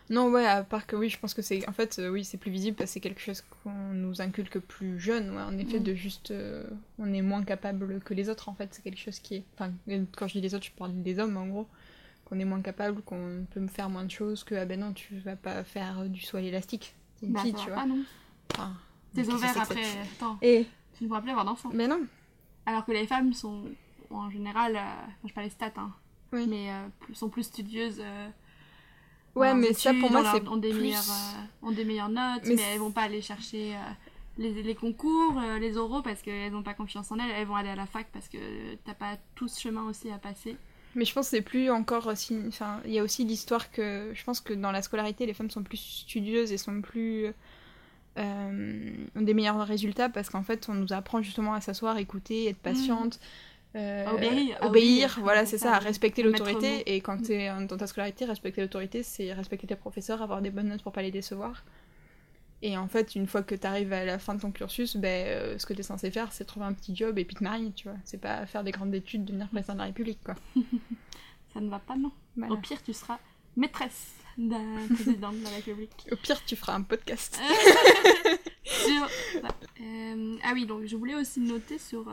Speaker 2: Non, ouais, à part que oui, je pense que c'est. En fait, euh, oui, c'est plus visible parce que c'est quelque chose qu'on nous inculque plus jeune, ouais, en effet,
Speaker 1: Mm.
Speaker 2: de juste. euh, on est moins capable que les autres, en fait, c'est quelque chose qui est. Enfin, quand je dis les autres, je parle des hommes, en gros. Qu'on est moins capable, qu'on peut me faire moins de choses, que, ah ben non, tu vas pas faire du saut à l'élastique. T'es une
Speaker 1: Bah,
Speaker 2: fille,
Speaker 1: ça
Speaker 2: tu vois.
Speaker 1: pas, non.
Speaker 2: Enfin,
Speaker 1: Tes
Speaker 2: qu'est-ce que
Speaker 1: ovaires
Speaker 2: c'est que
Speaker 1: après.
Speaker 2: cette-
Speaker 1: Attends,
Speaker 2: Et.
Speaker 1: tu ne pourras plus avoir d'enfants.
Speaker 2: Mais non.
Speaker 1: Alors que les femmes sont, en général, euh, enfin, je parle des stats, hein,
Speaker 2: Oui.
Speaker 1: mais euh, plus- sont plus studieuses. euh,
Speaker 2: Ouais, mais ça, pour moi, c'est
Speaker 1: ont des
Speaker 2: plus-
Speaker 1: meilleures, euh, ont des meilleures notes,
Speaker 2: Mais
Speaker 1: mais, elles vont pas aller chercher euh, les, les concours, euh, les oraux parce qu'elles n'ont pas confiance en elles. Elles vont aller à la fac parce que t'as pas tout ce chemin aussi à passer.
Speaker 2: Mais je pense que c'est plus encore. euh, Enfin, il y a aussi l'histoire que. Je pense que dans la scolarité, les femmes sont plus studieuses et sont plus. ont des meilleurs résultats parce qu'en fait, on nous apprend justement à s'asseoir, écouter, être patiente. Euh,
Speaker 1: À obéir, à
Speaker 2: obéir, voilà,
Speaker 1: c'est ça,
Speaker 2: respecter l'autorité. Et quand tu es dans ta scolarité, respecter l'autorité, c'est respecter tes professeurs, avoir des bonnes notes pour pas les décevoir. Et en fait, une fois que tu arrives à la fin de ton cursus, ben, euh, ce que tu es censé faire, c'est trouver un petit job et puis te marier, tu vois. C'est pas faire des grandes études, devenir président de la République, quoi.
Speaker 1: Ça ne va pas, non.
Speaker 2: Voilà.
Speaker 1: Au pire, tu seras maîtresse d'un président de la République.
Speaker 2: Au pire, tu feras un podcast.
Speaker 1: Sur- Euh, ah oui, donc je voulais aussi noter sur.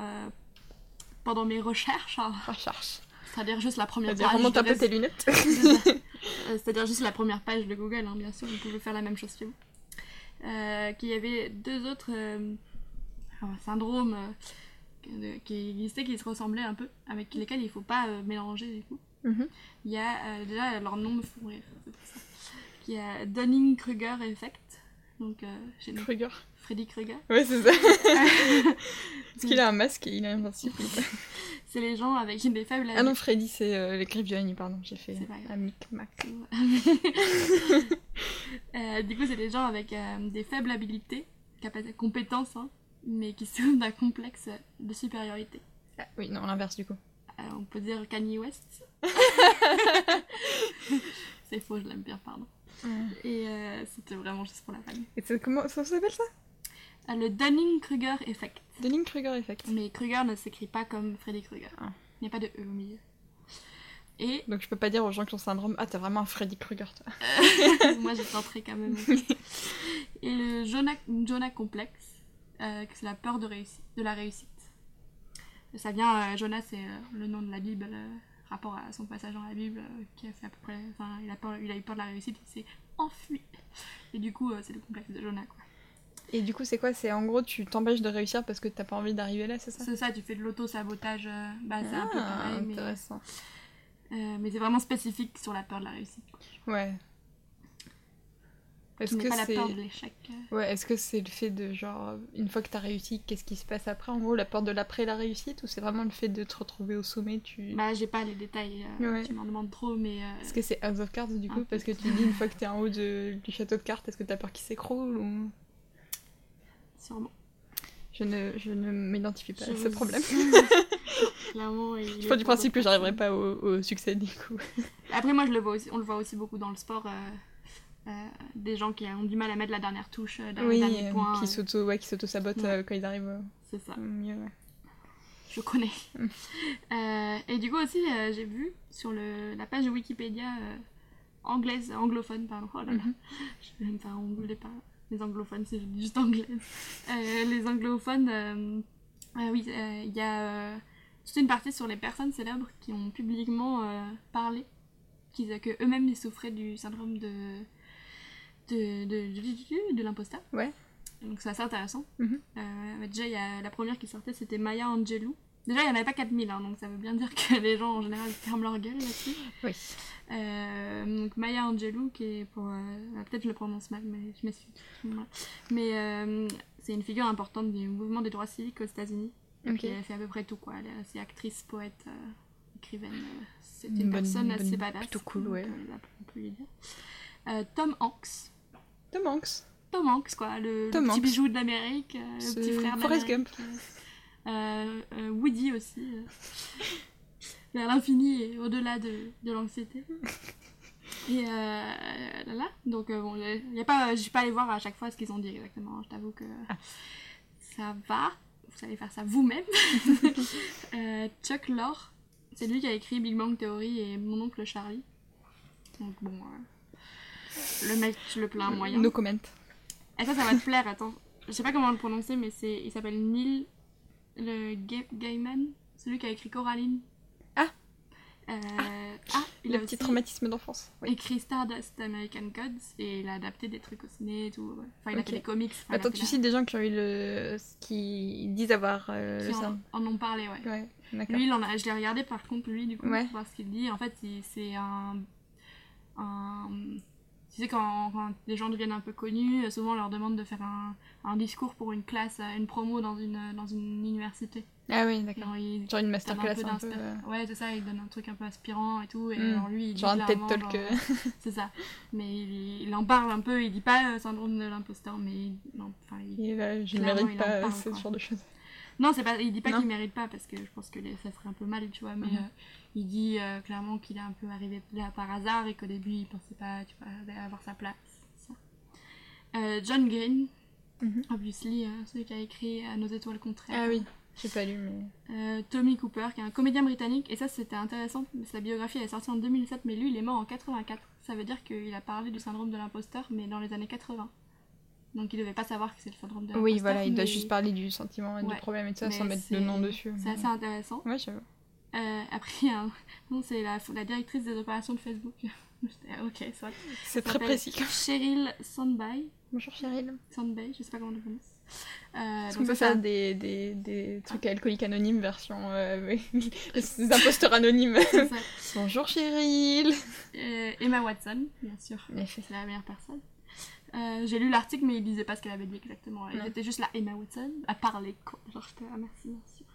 Speaker 1: Pendant mes recherches, hein,
Speaker 2: Recherche.
Speaker 1: c'est-à-dire juste la première page.
Speaker 2: remonte
Speaker 1: de
Speaker 2: un peu tes lunettes.
Speaker 1: Euh, C'est-à-dire juste la première page de Google, hein, bien sûr, vous pouvez faire la même chose chez vous. Euh, qu'il y avait deux autres euh, syndromes euh, qui existaient, qui se ressemblaient un peu, avec lesquels il ne faut pas mélanger du coup.
Speaker 2: Mhm.
Speaker 1: Il y a déjà leur nom me font rire, c'est pour ça. Il y a Dunning-Kruger effect, donc chez
Speaker 2: Kruger.
Speaker 1: Freddy Krueger.
Speaker 2: Ouais, c'est ça. Est-ce qu'il a un masque et il invincible ou pas
Speaker 1: C'est les gens avec des faibles
Speaker 2: Ah non, Freddy, c'est euh, les griffes du Annie, pardon, j'ai fait un micmac.
Speaker 1: Euh, du coup, c'est des gens avec euh, des faibles habilités, compétences, hein, mais qui souffrent d'un complexe de supériorité.
Speaker 2: Ah, oui, non, l'inverse du coup.
Speaker 1: Euh, on peut dire Kanye West. c'est faux, je l'aime bien, pardon. Et euh, c'était vraiment juste pour la famille.
Speaker 2: Et comment ça s'appelle ça?
Speaker 1: Euh, le Dunning-Kruger effect.
Speaker 2: Dunning-Kruger effect.
Speaker 1: Mais Kruger ne s'écrit pas comme Freddy Krueger.
Speaker 2: Ah.
Speaker 1: Il n'y a pas de E au milieu. Et
Speaker 2: Donc je peux pas dire aux gens qui ont syndrome Ah, t'as vraiment un Freddy Krueger, toi.
Speaker 1: moi j'ai tenté quand même. Et le Jonah, Jonah complexe, euh, que c'est la peur de, réussite, de la réussite. Ça vient, euh, Jonah c'est euh, le nom de la Bible, euh, rapport à son passage dans la Bible, euh, qui a fait à peu près, enfin il a, peur, il a eu peur de la réussite, il s'est enfui. Et du coup euh, c'est le complexe de Jonah quoi.
Speaker 2: Et du coup, c'est quoi? C'est en gros, tu t'empêches de réussir parce que t'as pas envie d'arriver là, c'est ça?
Speaker 1: C'est ça, tu fais de l'auto-sabotage, euh, bah c'est un peu
Speaker 2: Ah,
Speaker 1: mais,
Speaker 2: intéressant.
Speaker 1: euh, mais c'est vraiment spécifique sur la peur de la réussite. Quoi.
Speaker 2: Ouais.
Speaker 1: Ce
Speaker 2: Est-ce que
Speaker 1: pas la
Speaker 2: c'est
Speaker 1: peur de l'échec. euh.
Speaker 2: ouais, est-ce que c'est le fait de genre une fois que t'as réussi, qu'est-ce qui se passe après? En gros, la peur de l'après la réussite ou c'est vraiment le fait de te retrouver au sommet Tu
Speaker 1: Bah j'ai pas les détails, euh,
Speaker 2: Ouais.
Speaker 1: tu m'en demandes trop, mais... euh,
Speaker 2: Est-ce que c'est House of Cards du
Speaker 1: Un
Speaker 2: coup?
Speaker 1: peu.
Speaker 2: Parce que tu dis une fois que t'es en haut de- du château de cartes, est-ce que t'as peur qu'il s'écroule ou
Speaker 1: Sûrement.
Speaker 2: Je ne, je ne m'identifie pas
Speaker 1: Je
Speaker 2: à ce problème.
Speaker 1: Clairement,
Speaker 2: Je pars du principe que j'arriverai pas au, au succès du coup.
Speaker 1: Après, moi, je le vois aussi, on le voit aussi beaucoup dans le sport. euh, euh, des gens qui ont du mal à mettre la dernière touche, euh,
Speaker 2: Oui,
Speaker 1: dernier
Speaker 2: euh,
Speaker 1: point.
Speaker 2: qui s'auto ouais, qui s'auto-sabotent
Speaker 1: Ouais.
Speaker 2: quand ils arrivent au-
Speaker 1: C'est ça,
Speaker 2: au mieux. ouais.
Speaker 1: je connais.
Speaker 2: Mm.
Speaker 1: Et du coup, aussi, j'ai vu sur le, la page de Wikipédia anglaise, anglophone, pardon. Oh là là,
Speaker 2: Mhm.
Speaker 1: je vais me faire engueuler par les anglophones, c'est juste anglaise. Euh, les anglophones, euh, euh, oui, il y a toute une partie sur les personnes célèbres qui ont publiquement parlé, qu'ils que eux-mêmes ils souffraient du syndrome de de, de, de, de l'imposteur.
Speaker 2: Ouais.
Speaker 1: Donc c'est assez intéressant. Euh, mais déjà, il y a la première qui sortait, c'était Maya Angelou. Déjà, il n'y en avait pas 4000, hein, donc ça veut bien dire que les gens en général ferment leur gueule là-dessus.
Speaker 2: Oui.
Speaker 1: Euh, donc Maya Angelou, qui est pour. euh, ah, Peut-être je le prononce mal, mais je m'excuse. Voilà. Mais euh, c'est une figure importante du mouvement des droits civiques aux États-Unis.
Speaker 2: Ok.
Speaker 1: Puis elle fait à peu près tout, quoi. Elle est actrice, poète, écrivaine. c'est
Speaker 2: Une
Speaker 1: une,
Speaker 2: bonne-
Speaker 1: personne assez badass.
Speaker 2: plutôt cool,
Speaker 1: on
Speaker 2: ouais.
Speaker 1: peut on peut Tom Hanks.
Speaker 2: Tom Hanks.
Speaker 1: Tom Hanks, quoi, le, petit
Speaker 2: Hanks.
Speaker 1: bijou de l'Amérique, le petit frère
Speaker 2: Forrest
Speaker 1: d'Amérique. Euh, euh, Woody aussi. euh, vers l'infini et au-delà de, de l'anxiété. Et euh, là, là. Donc, euh, bon, y a pas, je suis pas allée voir à chaque fois ce qu'ils ont dit exactement. Je t'avoue que ça va. Vous allez faire ça vous-même. Euh, Chuck Lorre, c'est lui qui a écrit Big Bang Theory et Mon oncle Charlie. Donc, bon, le mec, le plains moyen.
Speaker 2: No comment.
Speaker 1: Et ça, ça va te plaire, attends. Je sais pas comment le prononcer, mais c'est, il s'appelle Neil le Ga- Gaiman, celui qui a écrit Coraline.
Speaker 2: Ah.
Speaker 1: Euh, ah, il
Speaker 2: Le
Speaker 1: a
Speaker 2: petit traumatisme d'enfance. Oui.
Speaker 1: écrit Stardust American Gods et il a adapté des trucs au ciné et tout. ouais. Enfin, il a fait des comics. enfin,
Speaker 2: Attends, tu
Speaker 1: la-
Speaker 2: cites des gens qui ont eu le. qui disent avoir euh,
Speaker 1: qui
Speaker 2: le
Speaker 1: en, en ont parlé, ouais. Lui, il en a, je l'ai regardé par contre, lui, du coup,
Speaker 2: Ouais.
Speaker 1: pour voir ce qu'il dit. En fait, il- c'est un, un- Tu sais, quand, quand les gens deviennent un peu connus, euh, souvent on leur demande de faire un, un discours pour une classe, euh, une promo dans une, dans une université.
Speaker 2: Ah oui, d'accord.
Speaker 1: Genre,
Speaker 2: Genre une
Speaker 1: donne un
Speaker 2: masterclass
Speaker 1: peu
Speaker 2: un peu. euh,
Speaker 1: Ouais, c'est ça, il donne un truc un peu aspirant et tout. Et
Speaker 2: Mm.
Speaker 1: alors lui, il dit
Speaker 2: Genre un TED Talk.
Speaker 1: genre,
Speaker 2: euh,
Speaker 1: C'est ça. Mais il, il en parle un peu, il dit pas euh, syndrome de l'imposteur, mais il- non, il-
Speaker 2: je ne mérite
Speaker 1: il en
Speaker 2: pas ce genre de choses.
Speaker 1: Non, c'est pas, il dit pas qu'il mérite pas parce que je pense que les- ça serait un peu mal, tu vois. Mais euh, il dit euh, clairement qu'il est un peu arrivé là par hasard et qu'au début il pensait pas, tu vois, avoir sa place. ça. Euh, John Green,
Speaker 2: Mhm.
Speaker 1: obviously, celui qui a écrit Nos étoiles contraires.
Speaker 2: Ah oui, j'ai pas lu, mais.
Speaker 1: Tommy Cooper, qui est un comédien britannique, et ça c'était intéressant, sa biographie elle est sortie en 2007, mais lui il est mort en 84. Ça veut dire qu'il a parlé du syndrome de l'imposteur, mais dans les années 80. Donc il devait pas savoir que c'est le syndrome de.
Speaker 2: Oui, voilà, il doit
Speaker 1: mais
Speaker 2: juste parler du sentiment et
Speaker 1: Ouais.
Speaker 2: du problème et tout ça sans mettre le
Speaker 1: c'est-
Speaker 2: nom dessus.
Speaker 1: C'est assez intéressant.
Speaker 2: Ouais, j'avoue.
Speaker 1: Euh, après, il y a un- non, c'est la, la directrice des opérations de Facebook. Ok, soit.
Speaker 2: C'est
Speaker 1: Elle
Speaker 2: très
Speaker 1: s'appelle
Speaker 2: précis.
Speaker 1: Cheryl Sandbay.
Speaker 2: Bonjour Cheryl.
Speaker 1: Sandbay, je sais pas comment on le prononce. Euh, donc
Speaker 2: qu'on peut faire des, des, des trucs alcooliques anonymes version euh, les imposteurs anonymes
Speaker 1: c'est ça.
Speaker 2: Bonjour Cheryl.
Speaker 1: Euh, Emma Watson, bien sûr. C'est la meilleure personne. Euh, j'ai lu l'article, mais il disait pas ce qu'elle avait dit exactement. Elle était juste là, Emma Watson, à parler, quoi. Genre, j'étais, ah, merci, bien sûr.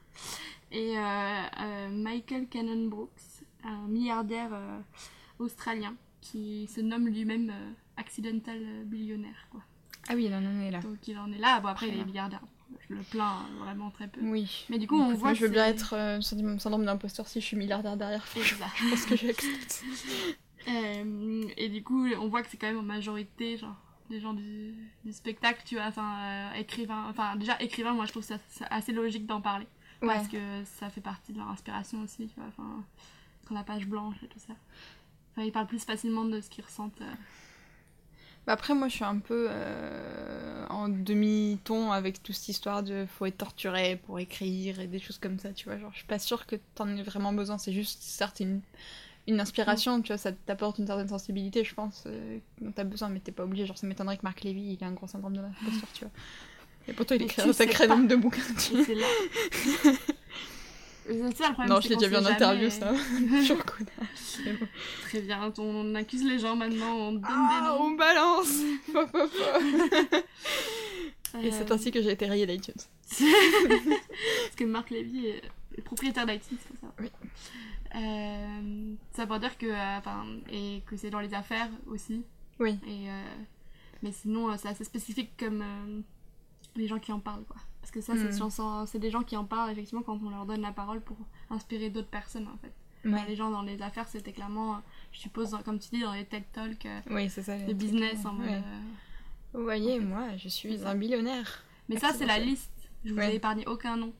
Speaker 1: Et euh, euh, Michael Cannon Brooks, un milliardaire australien qui se nomme lui-même accidental billionnaire, quoi.
Speaker 2: Ah oui, non, on est là.
Speaker 1: Donc il en est là. Bon, après, il est milliardaire. Je le plains vraiment très peu.
Speaker 2: Oui.
Speaker 1: Mais du coup, on
Speaker 2: Écoute,
Speaker 1: voit
Speaker 2: moi, je veux bien être syndrome syndrome d'imposteur si je suis milliardaire derrière.
Speaker 1: Ça.
Speaker 2: Je pense que j'accepte.
Speaker 1: Euh, et du coup, on voit que c'est quand même en majorité, genre, des gens du, du spectacle, tu vois, enfin, euh, écrivain. Enfin, déjà, écrivain, moi, je trouve ça, ça assez logique d'en parler.
Speaker 2: Ouais.
Speaker 1: Parce que ça fait partie de leur inspiration aussi, tu vois, enfin, sur la page blanche et tout ça. Enfin, ils parlent plus facilement de ce qu'ils ressentent. euh.
Speaker 2: Bah après, moi, je suis un peu euh, en demi-ton avec toute cette histoire de faut être torturé pour écrire et des choses comme ça, tu vois. Genre, je suis pas sûre que t'en aies vraiment besoin. C'est juste, certes, une, une inspiration, tu vois, ça t'apporte une certaine sensibilité, je pense, euh, dont t'as besoin, mais t'es pas obligé. Genre, ça m'étonnerait que Marc Lévy, il ait un gros syndrome de l'imposteur, tu vois. Et pourtant, il écrit un sacré nombre de bouquins.
Speaker 1: c'est là. Ça problème.
Speaker 2: Non, je l'ai déjà vu en interview, ça. Mais bon.
Speaker 1: Très bien, on accuse les gens maintenant, on donne des
Speaker 2: Ah, on
Speaker 1: noms.
Speaker 2: balance Pop, pop, pop. Et
Speaker 1: Euh,
Speaker 2: c'est ainsi que j'ai été rayée d'iTunes.
Speaker 1: Parce que Marc Lévy est est propriétaire d'iTunes, c'est ça.
Speaker 2: Oui.
Speaker 1: Euh, ça veut dire que, euh, enfin, et que c'est dans les affaires aussi.
Speaker 2: Oui.
Speaker 1: Et, euh, mais sinon, c'est assez spécifique comme les gens qui en parlent, quoi. Parce que ça, c'est
Speaker 2: Hmm.
Speaker 1: chanson- c'est des gens qui en parlent effectivement quand on leur donne la parole pour inspirer d'autres personnes, en fait.
Speaker 2: Ouais.
Speaker 1: Les gens dans les affaires, c'était clairement, je suppose, dans- comme tu dis, dans les TED Talks
Speaker 2: Oui, c'est ça. les
Speaker 1: business en
Speaker 2: ouais. Vous voyez, moi, je suis un millionnaire.
Speaker 1: Mais ça, c'est la liste. Je vous
Speaker 2: Ouais.
Speaker 1: ai épargné aucun nom.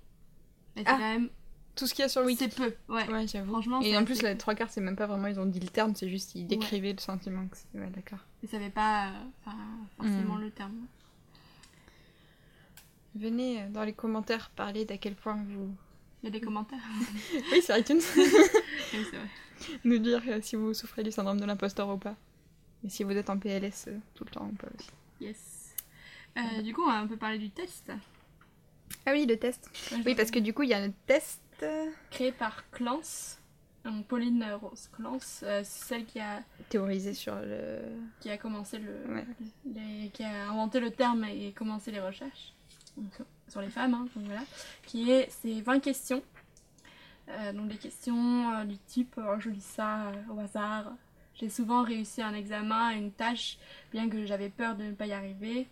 Speaker 1: Et c'est
Speaker 2: Ah,
Speaker 1: quand même.
Speaker 2: Tout ce qu'il y a sur le wiki.
Speaker 1: C'est peu, ouais.
Speaker 2: Ouais, j'avoue.
Speaker 1: Franchement,
Speaker 2: Et en plus, les trois quarts, c'est même pas vraiment, ils ont dit le terme, c'est juste, ils décrivaient le sentiment. Que c'est- ouais, d'accord.
Speaker 1: Ils savaient pas euh, forcément
Speaker 2: Hmm.
Speaker 1: le terme.
Speaker 2: Venez euh, dans les commentaires parler d'à quel point vous.
Speaker 1: Il y a des commentaires.
Speaker 2: Oui, c'est iTunes.
Speaker 1: Oui, c'est vrai.
Speaker 2: Nous dire euh, si vous souffrez du syndrome de l'imposteur ou pas. Et si vous êtes en PLS euh, tout le temps ou pas aussi.
Speaker 1: Yes. Euh, du coup, on va un peu parler du test.
Speaker 2: Ah oui, le test. Oui, parce que du coup, il y a un test. Euh,
Speaker 1: Créé par Clance. Donc, Pauline Rose Clance, euh, celle qui a,
Speaker 2: théorisé sur le.
Speaker 1: qui a commencé le.
Speaker 2: Ouais.
Speaker 1: les- qui a inventé le terme et commencé les recherches. Donc, sur- les femmes, hein, donc voilà. Qui est. C'est 20 questions. Euh, donc, des questions euh, du type euh, je lis ça euh, au hasard. J'ai souvent réussi un examen, une tâche, bien que j'avais peur de ne pas y arriver.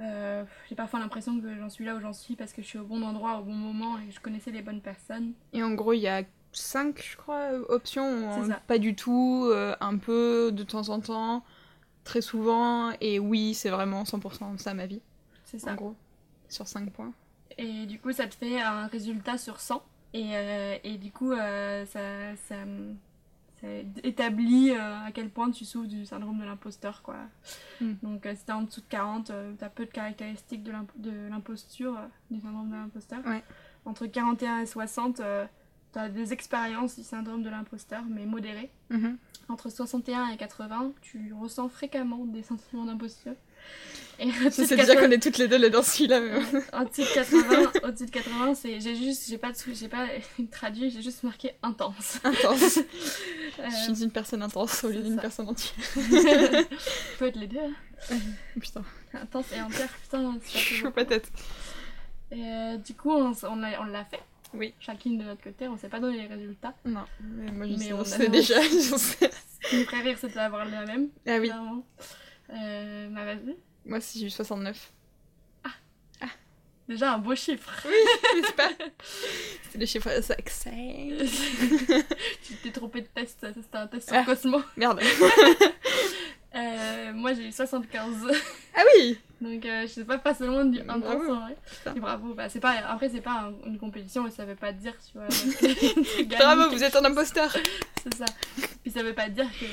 Speaker 1: Euh, j'ai parfois l'impression que j'en suis là où j'en suis parce que je suis au bon endroit au bon moment et je connaissais les bonnes personnes.
Speaker 2: Et en gros, il y a 5, je crois, options.
Speaker 1: Ça.
Speaker 2: Pas du tout, euh, un peu, de temps en temps, très souvent. Et oui, c'est vraiment 100% ça ma vie,
Speaker 1: C'est
Speaker 2: en
Speaker 1: ça.
Speaker 2: gros. Sur 5 points.
Speaker 1: Et du coup, ça te fait un résultat sur 100. Et, euh, et du coup, ça, ça, ça établit euh, à quel point tu souffres du syndrome de l'imposteur. quoi.
Speaker 2: Mm.
Speaker 1: Donc, euh, si t'es en dessous de 40, euh, t'as peu de caractéristiques de l'imp- de l'imposture, euh, du syndrome de l'imposteur.
Speaker 2: Ouais.
Speaker 1: Entre 41 et 60, euh, t'as des expériences du syndrome de l'imposteur, mais modérées.
Speaker 2: Mhm.
Speaker 1: Entre 61 et 80, tu ressens fréquemment des sentiments d'imposture. Et
Speaker 2: Je sais déjà
Speaker 1: 80
Speaker 2: qu'on est toutes les deux dans celui-là.
Speaker 1: au-dessus de 80, au-dessus de 80, c'est j'ai juste j'ai pas j'ai pas traduit, j'ai juste marqué intense.
Speaker 2: intense.
Speaker 1: Euh,
Speaker 2: Je suis une personne intense au lieu d'une personne entière.
Speaker 1: peut être les deux. hein.
Speaker 2: Putain,
Speaker 1: Intense et entière, putain,
Speaker 2: je peux pas tête.
Speaker 1: Et euh, du coup, on, on l'a fait.
Speaker 2: Oui.
Speaker 1: Chacune de notre côté, on s'est pas donné les résultats.
Speaker 2: Non, mais moi je
Speaker 1: Mais
Speaker 2: sais,
Speaker 1: on
Speaker 2: on sait déjà. je sais.
Speaker 1: Ce qui me ferait rire, c'est d'avoir la même.
Speaker 2: Ah oui.
Speaker 1: Euh, bah vas-y.
Speaker 2: moi si j'ai eu 69.
Speaker 1: Déjà un beau chiffre.
Speaker 2: N'est-ce pas? C'est le chiffre succès.
Speaker 1: tu t'es trompé de test, c'était un test
Speaker 2: Ah.
Speaker 1: sur Cosmo.
Speaker 2: Merde.
Speaker 1: Euh, moi j'ai eu 75.
Speaker 2: Ah oui
Speaker 1: Donc euh, je sais pas pas seulement du intense
Speaker 2: Bravo.
Speaker 1: en vrai.
Speaker 2: Putain.
Speaker 1: Et bravo, bah, c'est pas, après c'est pas un- une compétition et ça veut pas dire tu vois. que- que
Speaker 2: Bravo, vous êtes un imposteur
Speaker 1: C'est ça. Puis ça veut pas dire que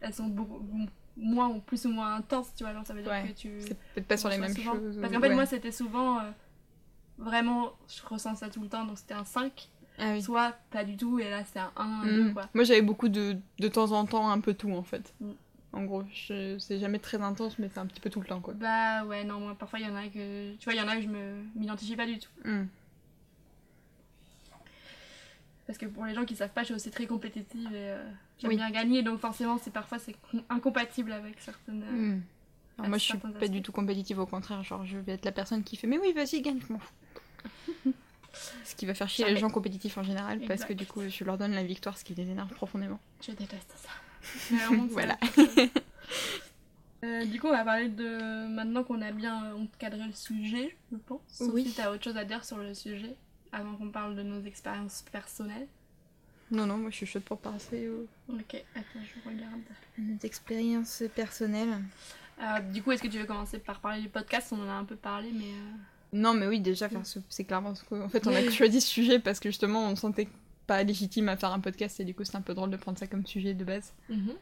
Speaker 1: elles sont beaucoup moins ou plus ou moins intenses, tu vois. Genre ça veut dire
Speaker 2: Ouais,
Speaker 1: que tu.
Speaker 2: C'est peut-être pas sur les mêmes
Speaker 1: souvent.
Speaker 2: choses.
Speaker 1: Parce qu'en fait
Speaker 2: ouais.
Speaker 1: moi c'était souvent euh, vraiment je ressens ça tout le temps donc c'était un 5.
Speaker 2: Ah oui.
Speaker 1: Soit pas du tout et là c'est un 1, un
Speaker 2: Mm.
Speaker 1: 2 quoi.
Speaker 2: Moi j'avais beaucoup de, de temps en temps un peu tout en fait.
Speaker 1: Mm.
Speaker 2: En gros, c'est jamais très intense mais c'est un petit peu tout le temps quoi.
Speaker 1: Bah ouais non moi parfois il y en a que tu vois il y en a que je me m'identifie pas du tout.
Speaker 2: Mm.
Speaker 1: Parce que pour les gens qui savent pas, je suis aussi très compétitive et euh, j'aime
Speaker 2: Oui.
Speaker 1: bien gagner, donc forcément, c'est parfois c'est com- incompatible avec certaines. euh,
Speaker 2: Mm. Alors
Speaker 1: à
Speaker 2: moi je suis pas du tout compétitive, au contraire, genre je vais être la personne qui fait mais oui vas-y gagne, je m'en fous. ce qui va faire chier les gens compétitifs en général parce que du coup je leur donne la victoire, ce qui les énerve profondément.
Speaker 1: Je déteste ça.
Speaker 2: Voilà.
Speaker 1: Euh, du coup, on va parler de. Maintenant qu'on a bien euh, encadré le sujet, je pense. Sauf
Speaker 2: Oui.
Speaker 1: si t'as autre chose à dire sur le sujet, avant qu'on parle de nos expériences personnelles?
Speaker 2: Non non, moi je suis chaude pour passer aux,
Speaker 1: Ok, attends, je regarde.
Speaker 2: nos expériences personnelles.
Speaker 1: Euh, du coup, est-ce que tu veux commencer par parler du podcast? On en a un peu parlé, mais. euh,
Speaker 2: Non, mais oui, déjà, ce- c'est clairement ce qu'en fait, on a choisi ce sujet parce que justement, on se sentait pas légitime à faire un podcast et du coup, c'est un peu drôle de prendre ça comme sujet de base.
Speaker 1: mhm.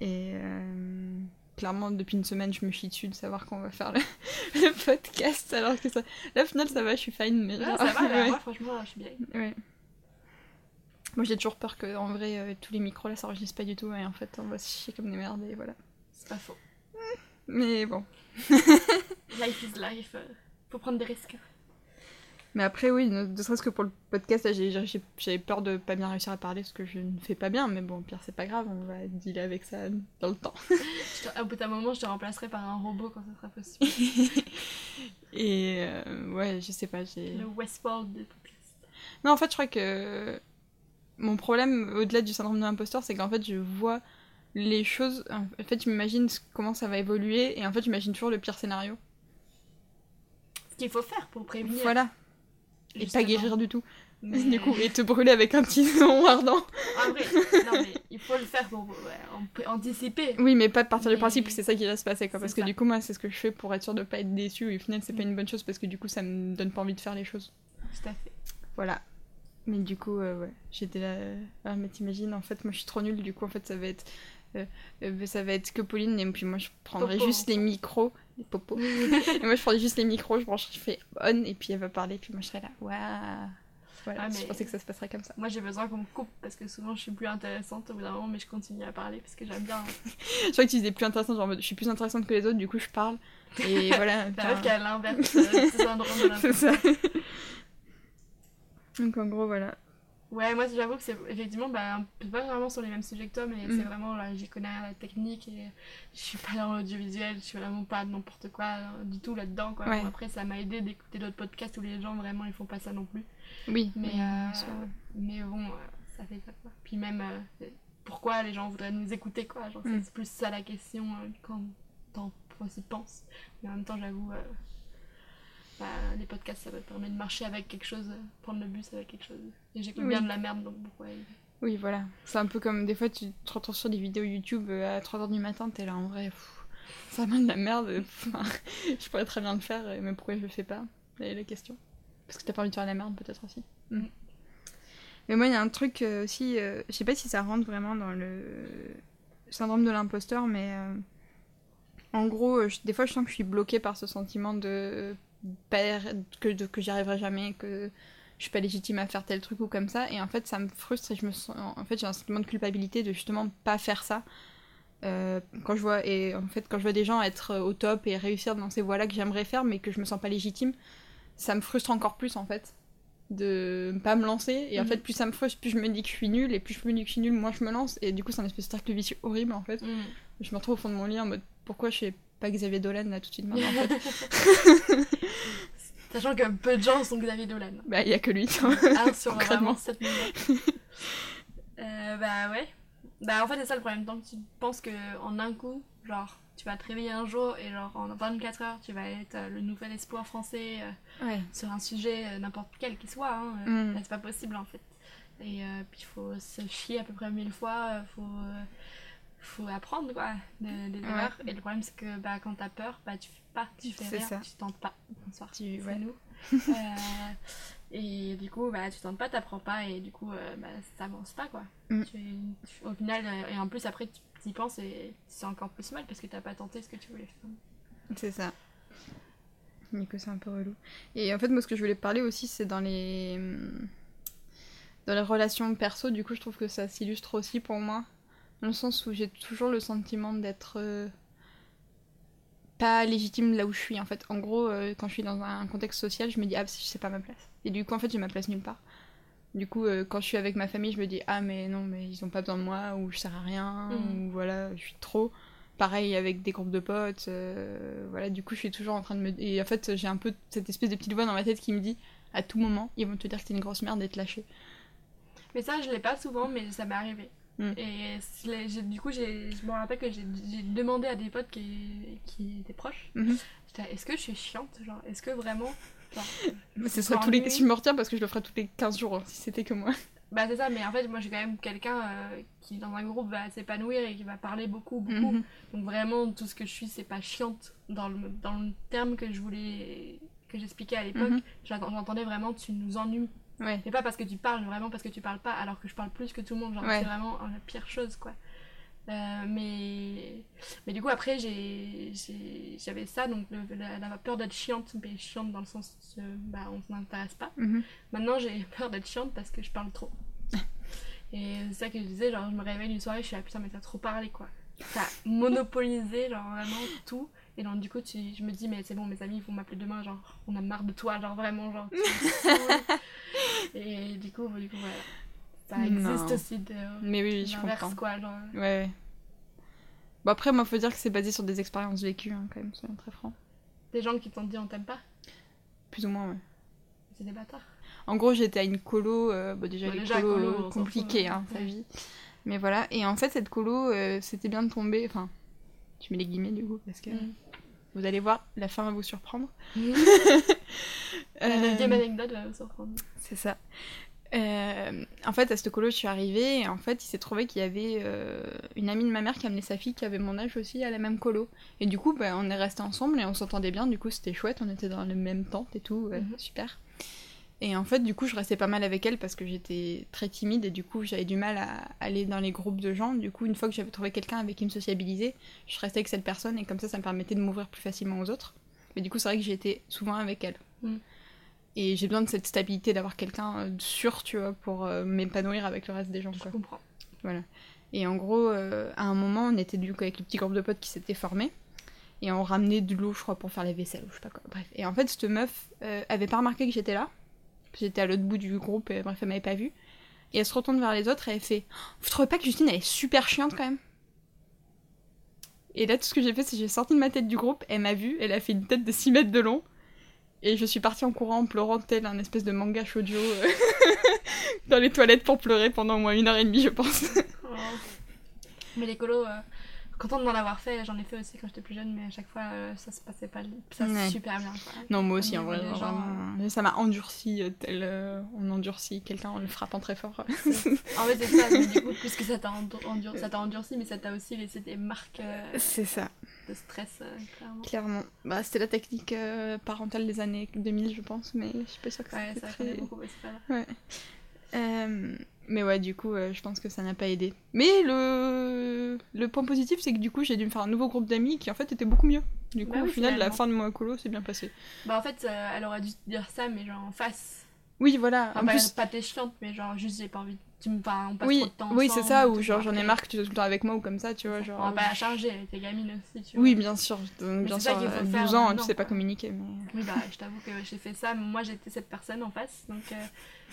Speaker 2: Et euh, clairement, depuis une semaine, je me chie dessus de savoir qu'on va faire le, le podcast alors que ça. Là, au final, ça va, je suis fine, mais.
Speaker 1: Ouais,
Speaker 2: genre,
Speaker 1: ça va, là, moi, franchement, je suis bien.
Speaker 2: ouais. Moi, j'ai toujours peur que, en vrai, euh, tous les micros là, ça enregistre pas du tout et en fait, on va se chier comme des merdes et voilà.
Speaker 1: C'est pas faux.
Speaker 2: Mais bon.
Speaker 1: Life is life. euh, Faut prendre des risques.
Speaker 2: Mais après, oui, ne, ne serait-ce que pour le podcast, j'avais peur de pas bien réussir à parler parce que je ne fais pas bien, mais bon, pire, c'est pas grave, on va dealer avec ça dans le temps.
Speaker 1: Au bout d'un moment, je te remplacerai par un robot quand ça sera possible.
Speaker 2: Et euh, ouais, je sais pas, j'ai.
Speaker 1: Le Westworld des podcasts.
Speaker 2: Non, en fait, je crois que mon problème, au-delà du syndrome de l'imposteur, c'est qu'en fait, je vois les choses. En fait, je m'imagine comment ça va évoluer, et en fait, j'imagine toujours le pire scénario.
Speaker 1: Ce qu'il faut faire pour prévenir.
Speaker 2: Voilà. Et
Speaker 1: justement.
Speaker 2: pas guérir du tout.
Speaker 1: Mais-
Speaker 2: Du coup, et te brûler avec un tison ardent.
Speaker 1: En vrai, non mais il faut le faire pour ouais, on peut anticiper.
Speaker 2: Oui, mais pas de partir du principe que c'est ça qui va se passer, quoi. Parce que du coup, moi, c'est ce que je fais pour être sûr de pas être déçu, et au final, c'est pas une bonne chose parce que du coup, ça me donne pas envie de faire les choses.
Speaker 1: Tout à fait.
Speaker 2: Voilà. Mais du coup, euh, ouais, j'étais là. euh, Ah, mais t'imagines, en fait, moi, je suis trop nulle, du coup, en fait, ça va être. euh, euh, ça va être que Pauline, et puis moi, je prendrai
Speaker 1: Popo.
Speaker 2: juste les micros, les popos. et moi, je prendrai juste les micros, je branche, je fais on, et puis elle va parler, puis moi, je serai là. Waouh! Voilà,
Speaker 1: Ah,
Speaker 2: je pensais que ça se passerait comme ça.
Speaker 1: Moi j'ai besoin qu'on me coupe parce que souvent je suis plus intéressante au bout d'un moment mais je continue à parler parce que j'aime bien.
Speaker 2: Je crois que tu disais plus intéressant, genre, je suis plus intéressante que les autres, du coup, je parle. Et voilà.
Speaker 1: La meuf qui a l'inverse euh, du syndrome de
Speaker 2: c'est ça. Donc, en gros, voilà.
Speaker 1: Ouais, moi j'avoue que c'est effectivement bah, pas vraiment sur les mêmes sujets que toi, mais
Speaker 2: Mm.
Speaker 1: c'est vraiment là, j'y connais rien la technique et je suis pas dans l'audiovisuel, je suis vraiment pas n'importe quoi euh, du tout là-dedans. Quoi.
Speaker 2: Ouais.
Speaker 1: Bon, après, ça m'a aidé d'écouter d'autres podcasts où les gens vraiment ils font pas ça non plus.
Speaker 2: Oui,
Speaker 1: Mais,
Speaker 2: oui,
Speaker 1: euh, mais bon, euh, ça fait ça quoi. Puis même, euh, pourquoi les gens voudraient nous écouter quoi? Genre,
Speaker 2: Mm.
Speaker 1: c'est plus ça la question euh, quand parfois aussi pense. Mais en même temps, j'avoue, euh, bah, les podcasts, ça me permet de marcher avec quelque chose, euh, prendre le bus avec quelque chose. Et j'écoute
Speaker 2: Oui.
Speaker 1: bien de la merde, donc pourquoi
Speaker 2: Oui, voilà. C'est un peu comme des fois tu te retrouves sur des vidéos YouTube euh, à 3h du matin, t'es là en vrai, pff, ça m'a de la merde. Enfin, je pourrais très bien le faire, euh, mais pourquoi je le fais pas C'est la question. Parce que t'as pas envie de faire la merde, peut-être aussi.
Speaker 1: Mm.
Speaker 2: Mais moi, il y a un truc aussi, euh, je sais pas si ça rentre vraiment dans le syndrome de l'imposteur, mais euh, en gros, je- des fois, je sens que je suis bloquée par ce sentiment de pas- que, que j'y arriverai jamais, que je suis pas légitime à faire tel truc ou comme ça. Et en fait ça me frustre et je me sens en fait j'ai un sentiment de culpabilité de justement pas faire ça. Euh, quand je vois et en fait quand je vois des gens être au top et réussir dans ces voies là que j'aimerais faire mais que je me sens pas légitime ça me frustre encore plus en fait de pas me lancer. Et en
Speaker 1: Mhm.
Speaker 2: fait plus ça me frustre plus je me dis que je suis nulle et plus je me dis que je suis nulle moins je me lance. Et du coup c'est un espèce de cercle vicieux horrible en fait. Je me retrouve au fond de mon lit en mode pourquoi je fais pas Xavier Dolan là tout de suite maintenant en fait
Speaker 1: Sachant que peu de gens sont Xavier Dolan.
Speaker 2: bah il y a que lui
Speaker 1: Un sur
Speaker 2: Concrètement.
Speaker 1: vraiment 7 millions. Euh, bah ouais. Bah en fait c'est ça le problème. Tant que tu penses que en un coup, genre tu vas te réveiller un jour et genre en 24 heures tu vas être euh, le nouvel espoir français euh,
Speaker 2: ouais
Speaker 1: sur un sujet euh, n'importe quel qu'il soit, hein,
Speaker 2: Mm.
Speaker 1: c'est pas possible en fait. Et puis il faut se chier à peu près mille fois, faut, faut apprendre quoi, de- des
Speaker 2: Ouais.
Speaker 1: erreurs. Et le problème c'est que bah, quand t'as peur, bah tu fais pas, tu fais rien,
Speaker 2: ça.
Speaker 1: tu tentes pas. Bonsoir,
Speaker 2: Tu- ouais.
Speaker 1: nous. Euh, et du coup, bah, tu tentes pas, t'apprends pas, et du coup, euh, bah, ça avance pas quoi.
Speaker 2: Mm.
Speaker 1: Tu- tu- au final, euh, et en plus après tu y penses et c'est encore plus mal parce que t'as pas tenté ce que tu voulais faire.
Speaker 2: C'est ça. Coup, c'est un peu relou. Et en fait, moi, ce que je voulais parler aussi, c'est dans les... hum, Dans les relations perso, du coup, je trouve que ça s'illustre aussi pour moi. Dans le sens où j'ai toujours le sentiment d'être... euh, pas légitime là où je suis, en fait. En gros, euh, quand je suis dans un contexte social, je me dis, ah, c'est pas ma place. Et du coup, en fait, j'ai ma place nulle part. Du coup, euh, quand je suis avec ma famille, je me dis, ah, mais non, mais ils ont pas besoin de moi, ou je sers à rien,
Speaker 1: Mhm.
Speaker 2: ou voilà, je suis trop. Pareil avec des groupes de potes, voilà, du coup, je suis toujours en train de me. Et en fait, j'ai un peu cette espèce de petite voix dans ma tête qui me dit, à tout moment, ils vont te dire que t'es une grosse merde et te lâcher.
Speaker 1: Mais ça, je l'ai pas souvent, mais ça m'est arrivé.
Speaker 2: Mm.
Speaker 1: Et j'ai- du coup, je me rappelle que j'ai demandé à des potes qui, qui étaient proches j'étais là, est-ce que je suis chiante Genre, est-ce que vraiment. genre,
Speaker 2: ce
Speaker 1: je
Speaker 2: serait tous les. je me retiens parce que je le ferais tous les 15 jours, hein, si c'était que moi.
Speaker 1: Bah, c'est ça, mais en fait, moi, j'ai quand même quelqu'un euh, qui, dans un groupe, va s'épanouir et qui va parler beaucoup, beaucoup.
Speaker 2: Mhm.
Speaker 1: Donc, vraiment, tout ce que je suis, c'est pas chiante dans le, dans le terme que je voulais. que j'expliquais à l'époque.
Speaker 2: Mhm.
Speaker 1: J'entends- J'entendais vraiment, tu nous ennuies.
Speaker 2: Ouais.
Speaker 1: Et pas parce que tu parles, vraiment parce que tu parles pas, alors que je parle plus que tout le monde. Genre,
Speaker 2: Ouais.
Speaker 1: c'est vraiment la pire chose, quoi. Euh, mais... mais du coup, après, j'ai- j'avais ça, donc le- la, la peur d'être chiante, mais chiante dans le sens, euh, bah, on s'intéresse pas.
Speaker 2: Mhm.
Speaker 1: Maintenant, j'ai peur d'être chiante parce que je parle trop. Et c'est ça que je disais, genre, je me réveille une soirée, je suis là, putain, mais t'as trop parlé, quoi. T'as monopolisé, genre, vraiment tout. Et donc, du coup, tu, je me dis, mais c'est bon, mes amis, ils vont m'appeler demain, genre, on a marre de toi, genre, vraiment, genre. Et du coup, du coup, voilà. Ça existe
Speaker 2: Non.
Speaker 1: aussi de
Speaker 2: Mais oui, oui, je comprends.
Speaker 1: quoi, genre.
Speaker 2: Ouais. Bon, après, moi, faut dire que c'est basé sur des expériences vécues, hein, quand même, soyons très francs.
Speaker 1: Des gens qui t'ont dit, on t'aime pas,
Speaker 2: Plus ou moins, ouais.
Speaker 1: c'est des bâtards.
Speaker 2: En gros, j'étais à une colo, euh, déjà,
Speaker 1: Bah,
Speaker 2: les
Speaker 1: déjà,
Speaker 2: colos,
Speaker 1: colo,
Speaker 2: euh, compliquées,
Speaker 1: fout,
Speaker 2: hein,
Speaker 1: ouais.
Speaker 2: sa vie. Mais voilà, et en fait, cette colo, euh, c'était bien de tomber, enfin, tu mets les guillemets, du coup, parce que
Speaker 1: Mm.
Speaker 2: Vous allez voir, la fin va vous surprendre.
Speaker 1: La
Speaker 2: Euh,
Speaker 1: deuxième anecdote va vous surprendre.
Speaker 2: C'est ça. Euh, en fait, à cette colo, je suis arrivée et en fait, il s'est trouvé qu'il y avait euh, une amie de ma mère qui amenait sa fille qui avait mon âge aussi à la même colo. Et du coup, bah, on est restés ensemble et on s'entendait bien. Du coup, c'était chouette. On était dans le même tente et tout. ouais,
Speaker 1: Mhm.
Speaker 2: Super. Et en fait, du coup, je restais pas mal avec elle parce que j'étais très timide et du coup, j'avais du mal à aller dans les groupes de gens. Du coup, une fois que j'avais trouvé quelqu'un avec qui me sociabiliser, je restais avec cette personne et comme ça, ça me permettait de m'ouvrir plus facilement aux autres. Mais du coup, c'est vrai que j'étais souvent avec elle.
Speaker 1: Mhm.
Speaker 2: Et j'ai besoin de cette stabilité, d'avoir quelqu'un euh, sûr, tu vois, pour euh, m'épanouir avec le reste des gens,
Speaker 1: Je
Speaker 2: quoi.
Speaker 1: comprends.
Speaker 2: Et en gros, euh, à un moment, on était du coup avec le petit groupe de potes qui s'était formé. Et on ramenait de l'eau, je crois, pour faire la vaisselle ou je sais pas quoi. Bref. Et en fait, cette meuf euh, avait pas remarqué que j'étais là. J'étais à l'autre bout du groupe et bref, elle m'avait pas vu. Et elle se retourne vers les autres et elle fait Vous trouvez pas que Justine, elle est super chiante quand même? Et là, tout ce que j'ai fait, c'est que j'ai sorti de ma tête du groupe, elle m'a vu, elle a fait une tête de 6 mètres de long. Et je suis partie en courant, en pleurant tel un espèce de manga shoujo euh, dans les toilettes pour pleurer pendant au moins une heure et demie, je pense.
Speaker 1: Oh. Mais les colos, euh, contente d'en avoir fait. J'en ai fait aussi quand j'étais plus jeune, mais à chaque fois, euh, ça se passait pas ça
Speaker 2: Ouais.
Speaker 1: super bien. Quoi.
Speaker 2: Non, moi aussi,
Speaker 1: Au
Speaker 2: en vrai,
Speaker 1: gens,
Speaker 2: vraiment. Ça m'a endurci, euh, tel euh, on endurcit quelqu'un en le frappant très fort.
Speaker 1: En fait, c'est ça, mais du coup, plus que ça t'a endur- ça endurci, mais ça t'a aussi laissé des marques euh,
Speaker 2: C'est ça,
Speaker 1: de stress, euh, clairement.
Speaker 2: clairement. Bah, c'était la technique euh, parentale des années 2000, je pense, mais je suis pas sûre que
Speaker 1: Ouais,
Speaker 2: c'était
Speaker 1: ça
Speaker 2: très...
Speaker 1: beaucoup, mais pas.
Speaker 2: Euh, mais ouais, du coup, euh, je pense que ça n'a pas aidé. Mais le, le point positif, c'est que du coup, j'ai dû me faire un nouveau groupe d'amis qui en fait était beaucoup mieux. Du coup,
Speaker 1: Bah
Speaker 2: au final, la
Speaker 1: finalement.
Speaker 2: fin de mon colo s'est bien passée.
Speaker 1: Bah, en fait, euh, elle aurait dû te dire ça, mais genre en face.
Speaker 2: Oui, voilà.
Speaker 1: Enfin,
Speaker 2: en
Speaker 1: pas,
Speaker 2: plus,
Speaker 1: pas t'es chiante, mais genre juste j'ai pas envie. Tu me enfin, on passe
Speaker 2: oui,
Speaker 1: trop de temps
Speaker 2: oui, c'est ça, ou genre j'en ai marre que tu sois tout le temps avec moi ou comme ça, tu vois.
Speaker 1: On
Speaker 2: Genre,
Speaker 1: va pas la charger, elle était gamine aussi, tu vois.
Speaker 2: Oui, bien sûr. Donc, bien sûr,
Speaker 1: qu'il faut
Speaker 2: à 12
Speaker 1: faire
Speaker 2: ans,
Speaker 1: maintenant,
Speaker 2: tu sais pas communiquer. Mais...
Speaker 1: Oui, bah, je t'avoue que j'ai fait ça. Moi, j'étais cette personne en face. Donc, euh,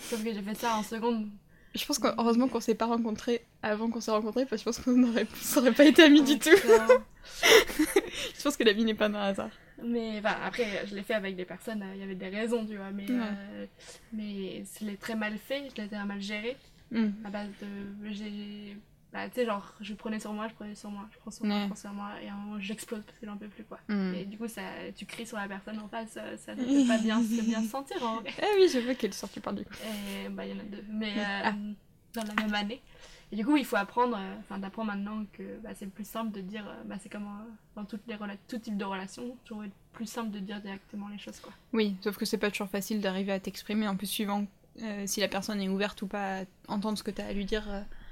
Speaker 1: sauf que j'ai fait ça en seconde.
Speaker 2: Je pense que heureusement qu'on s'est pas rencontrés avant qu'on s'est rencontrés, parce que je pense qu'on aurait, ça aurait pas été amis du tout. je pense que la vie n'est pas d'un hasard.
Speaker 1: mais enfin, après, je l'ai fait avec des personnes, euh, il y avait des raisons, tu vois. Mais,
Speaker 2: Ouais.
Speaker 1: euh, mais je l'ai très mal fait, je l'ai très mal géré.
Speaker 2: Hmm.
Speaker 1: À base de. J'ai. Bah, tu sais, genre, je prenais sur moi, je prenais sur moi, je prends sur moi,
Speaker 2: Ouais.
Speaker 1: je prends sur moi. Et à un moment, j'explose parce que j'en peux plus, quoi.
Speaker 2: Hmm.
Speaker 1: Et du coup, ça, tu cries sur la personne en face, euh, ça ne peut pas bien, se bien se sentir en vrai.
Speaker 2: Ah oui, je vois quelle sorte tu parles du coup.
Speaker 1: Et bah, il y en a deux. Mais
Speaker 2: Oui.
Speaker 1: euh,
Speaker 2: Ah.
Speaker 1: dans la même année. Et du coup, il faut apprendre, euh, enfin, d'apprendre maintenant que bah, c'est plus simple de dire, euh, bah, c'est comme euh, dans toutes les tout type de relations, toujours être plus simple de dire directement les choses, quoi.
Speaker 2: Oui, sauf que c'est pas toujours facile d'arriver à t'exprimer, en plus suivant euh, si la personne est ouverte ou pas à entendre ce que tu as à lui dire.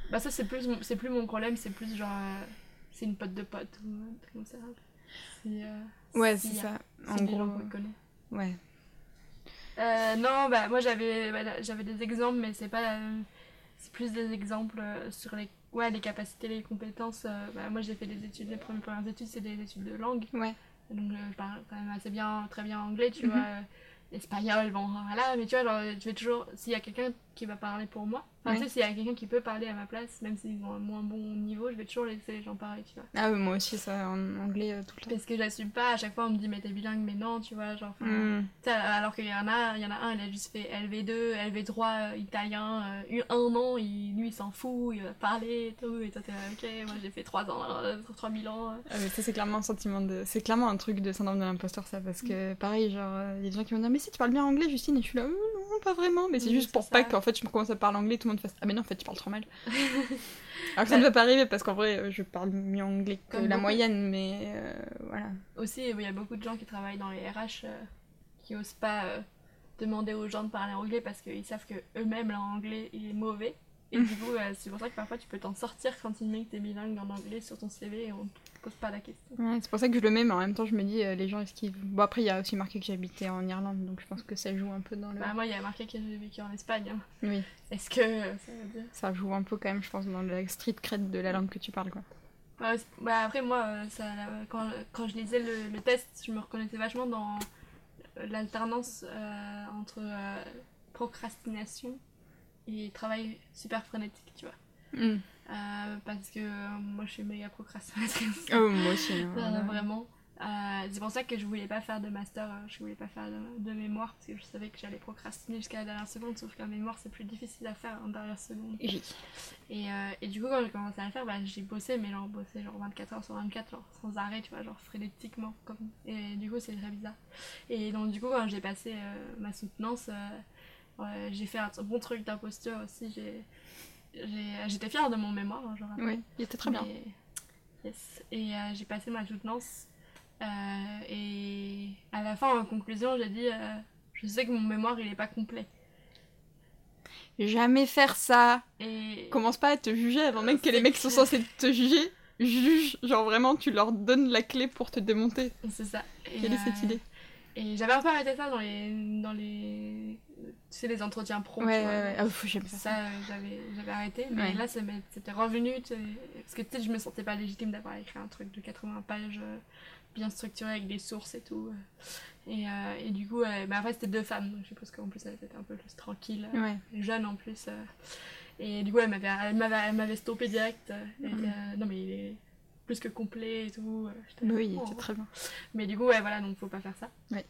Speaker 2: Euh.
Speaker 1: Bah, ça, c'est plus, mon- c'est plus mon problème, c'est plus genre, euh, c'est une pote de pote, ou comme ça. Euh,
Speaker 2: Ouais,
Speaker 1: si,
Speaker 2: c'est
Speaker 1: euh,
Speaker 2: ça. En gros, ouais.
Speaker 1: Euh, non, bah moi j'avais bah, j'avais des exemples, mais c'est pas la- c'est plus des exemples euh, sur les ouais les capacités, les compétences. euh, bah, moi j'ai fait des études, les premières, premières études c'est des études de langue,
Speaker 2: Ouais.
Speaker 1: donc euh, je parle quand même assez bien, très bien anglais, tu
Speaker 2: Mhm.
Speaker 1: vois. euh, Espagnol, bon voilà, mais tu vois, genre, je vais toujours, s'il y a quelqu'un qui va parler pour moi, enfin
Speaker 2: Ouais.
Speaker 1: tu sais, s'il y a quelqu'un qui peut parler à ma place, même s'ils ont un moins bon niveau, je vais toujours laisser les gens parler, tu vois.
Speaker 2: Ah oui, moi aussi, ça, en anglais euh, tout le temps.
Speaker 1: Parce que j'assume pas, à chaque fois on me dit mais t'es bilingue, mais non, tu vois, genre. sais, alors qu'il y en a, il y en a un, il a juste fait LV2, LV3 euh, italien, euh, eu un an, il, lui il s'en fout, il va parler et tout, et toi t'es ok, moi j'ai fait 3 ans, euh, 3000 ans. euh.
Speaker 2: Ah, mais ça, c'est clairement un sentiment de. C'est clairement un truc de syndrome de l'imposteur, ça, parce que pareil, genre, euh, il y a des gens qui vont dire, mais si tu parles bien anglais, Justine, et je suis là, Euh, pas vraiment, mais c'est juste pour pas qu'en fait je me commence à parler anglais, tout le monde fasse, ah, mais non, en fait, tu parles trop mal. Alors que ça ne va pas arriver, parce qu'en vrai, euh, je parle mieux anglais que
Speaker 1: Comme
Speaker 2: la
Speaker 1: beaucoup.
Speaker 2: moyenne, mais euh, voilà.
Speaker 1: Aussi, il y a beaucoup de gens qui travaillent dans les RH euh, qui osent pas euh, demander aux gens de parler anglais parce qu'ils savent que eux-mêmes leur anglais il est mauvais. Et du coup, euh, c'est pour ça que parfois tu peux t'en sortir quand ils mettent que t'es bilingue en anglais sur ton CV et on te pose pas la question.
Speaker 2: Ouais, c'est pour ça que je le mets, mais en même temps, je me dis, euh, les gens, est-ce qu'ils. Bon, après, il y a aussi marqué que j'habitais en Irlande, donc je pense que ça joue un peu dans le.
Speaker 1: Bah, moi, il y a marqué que j'ai vécu en Espagne. hein.
Speaker 2: Oui,
Speaker 1: Est-ce que ça veut dire
Speaker 2: ça joue un peu quand même, je pense, dans la street cred de la langue que tu parles, quoi.
Speaker 1: C'est- bah, après, moi, euh, ça, quand, quand je lisais le, le test, je me reconnaissais vachement dans l'alternance euh, entre euh, procrastination et travail super frénétique, tu vois.
Speaker 2: Hmm.
Speaker 1: Euh, parce que euh, moi, je suis méga procrastinatrice.
Speaker 2: Oh, moi aussi. hein,
Speaker 1: Euh, vraiment. Euh, c'est pour ça que je voulais pas faire de master, euh, je voulais pas faire de, de mémoire, parce que je savais que j'allais procrastiner jusqu'à la dernière seconde, sauf qu'un mémoire, c'est plus difficile à faire en dernière seconde.
Speaker 2: Oui.
Speaker 1: Et, euh, et du coup, quand j'ai commencé à le faire, bah, j'ai bossé, mais genre bossé genre 24 heures sur 24, genre sans arrêt, tu vois, genre frénétiquement. Comme... Et du coup, c'est très bizarre. Et donc, du coup, quand j'ai passé euh, ma soutenance, j'ai fait un bon truc d'imposture aussi. J'ai- j'étais fière de mon mémoire, hein, rappelle.
Speaker 2: Oui, il était très bien.
Speaker 1: Yes. Et euh, j'ai passé ma soutenance. euh, et à la fin, en conclusion, j'ai dit euh, Je sais que mon mémoire, il est pas complet.
Speaker 2: Jamais faire ça.
Speaker 1: Et.
Speaker 2: Commence pas à te juger avant même que les mecs sont
Speaker 1: clair.
Speaker 2: censés te juger. Juge, genre vraiment, tu leur donnes la clé pour te démonter.
Speaker 1: C'est ça. Et,
Speaker 2: Quelle est cette idée?
Speaker 1: Et j'avais un peu arrêté ça dans les, dans les, tu sais, les entretiens pro.
Speaker 2: Ouais,
Speaker 1: tu
Speaker 2: ouais,
Speaker 1: vois.
Speaker 2: ouais. Ah, j'aime ça.
Speaker 1: Ça, euh, j'avais, j'avais arrêté. Mais
Speaker 2: Ouais.
Speaker 1: là, c'était revenu. Parce que tu sais, je me sentais pas légitime d'avoir écrit un truc de 80 pages euh, bien structuré avec des sources et tout. Et, euh, et du coup, euh, bah, après, c'était deux femmes. Donc je suppose qu'en plus, elles étaient un peu plus tranquilles.
Speaker 2: Ouais.
Speaker 1: jeune en plus. euh. Et du coup, elle m'avait, elle m'avait, elle stoppé direct. elle était, non, mais il est. plus que complet et tout. euh,
Speaker 2: oui,
Speaker 1: oh.
Speaker 2: c'est très bien.
Speaker 1: Mais du coup, ouais, voilà, donc faut pas faire ça.
Speaker 2: Ouais.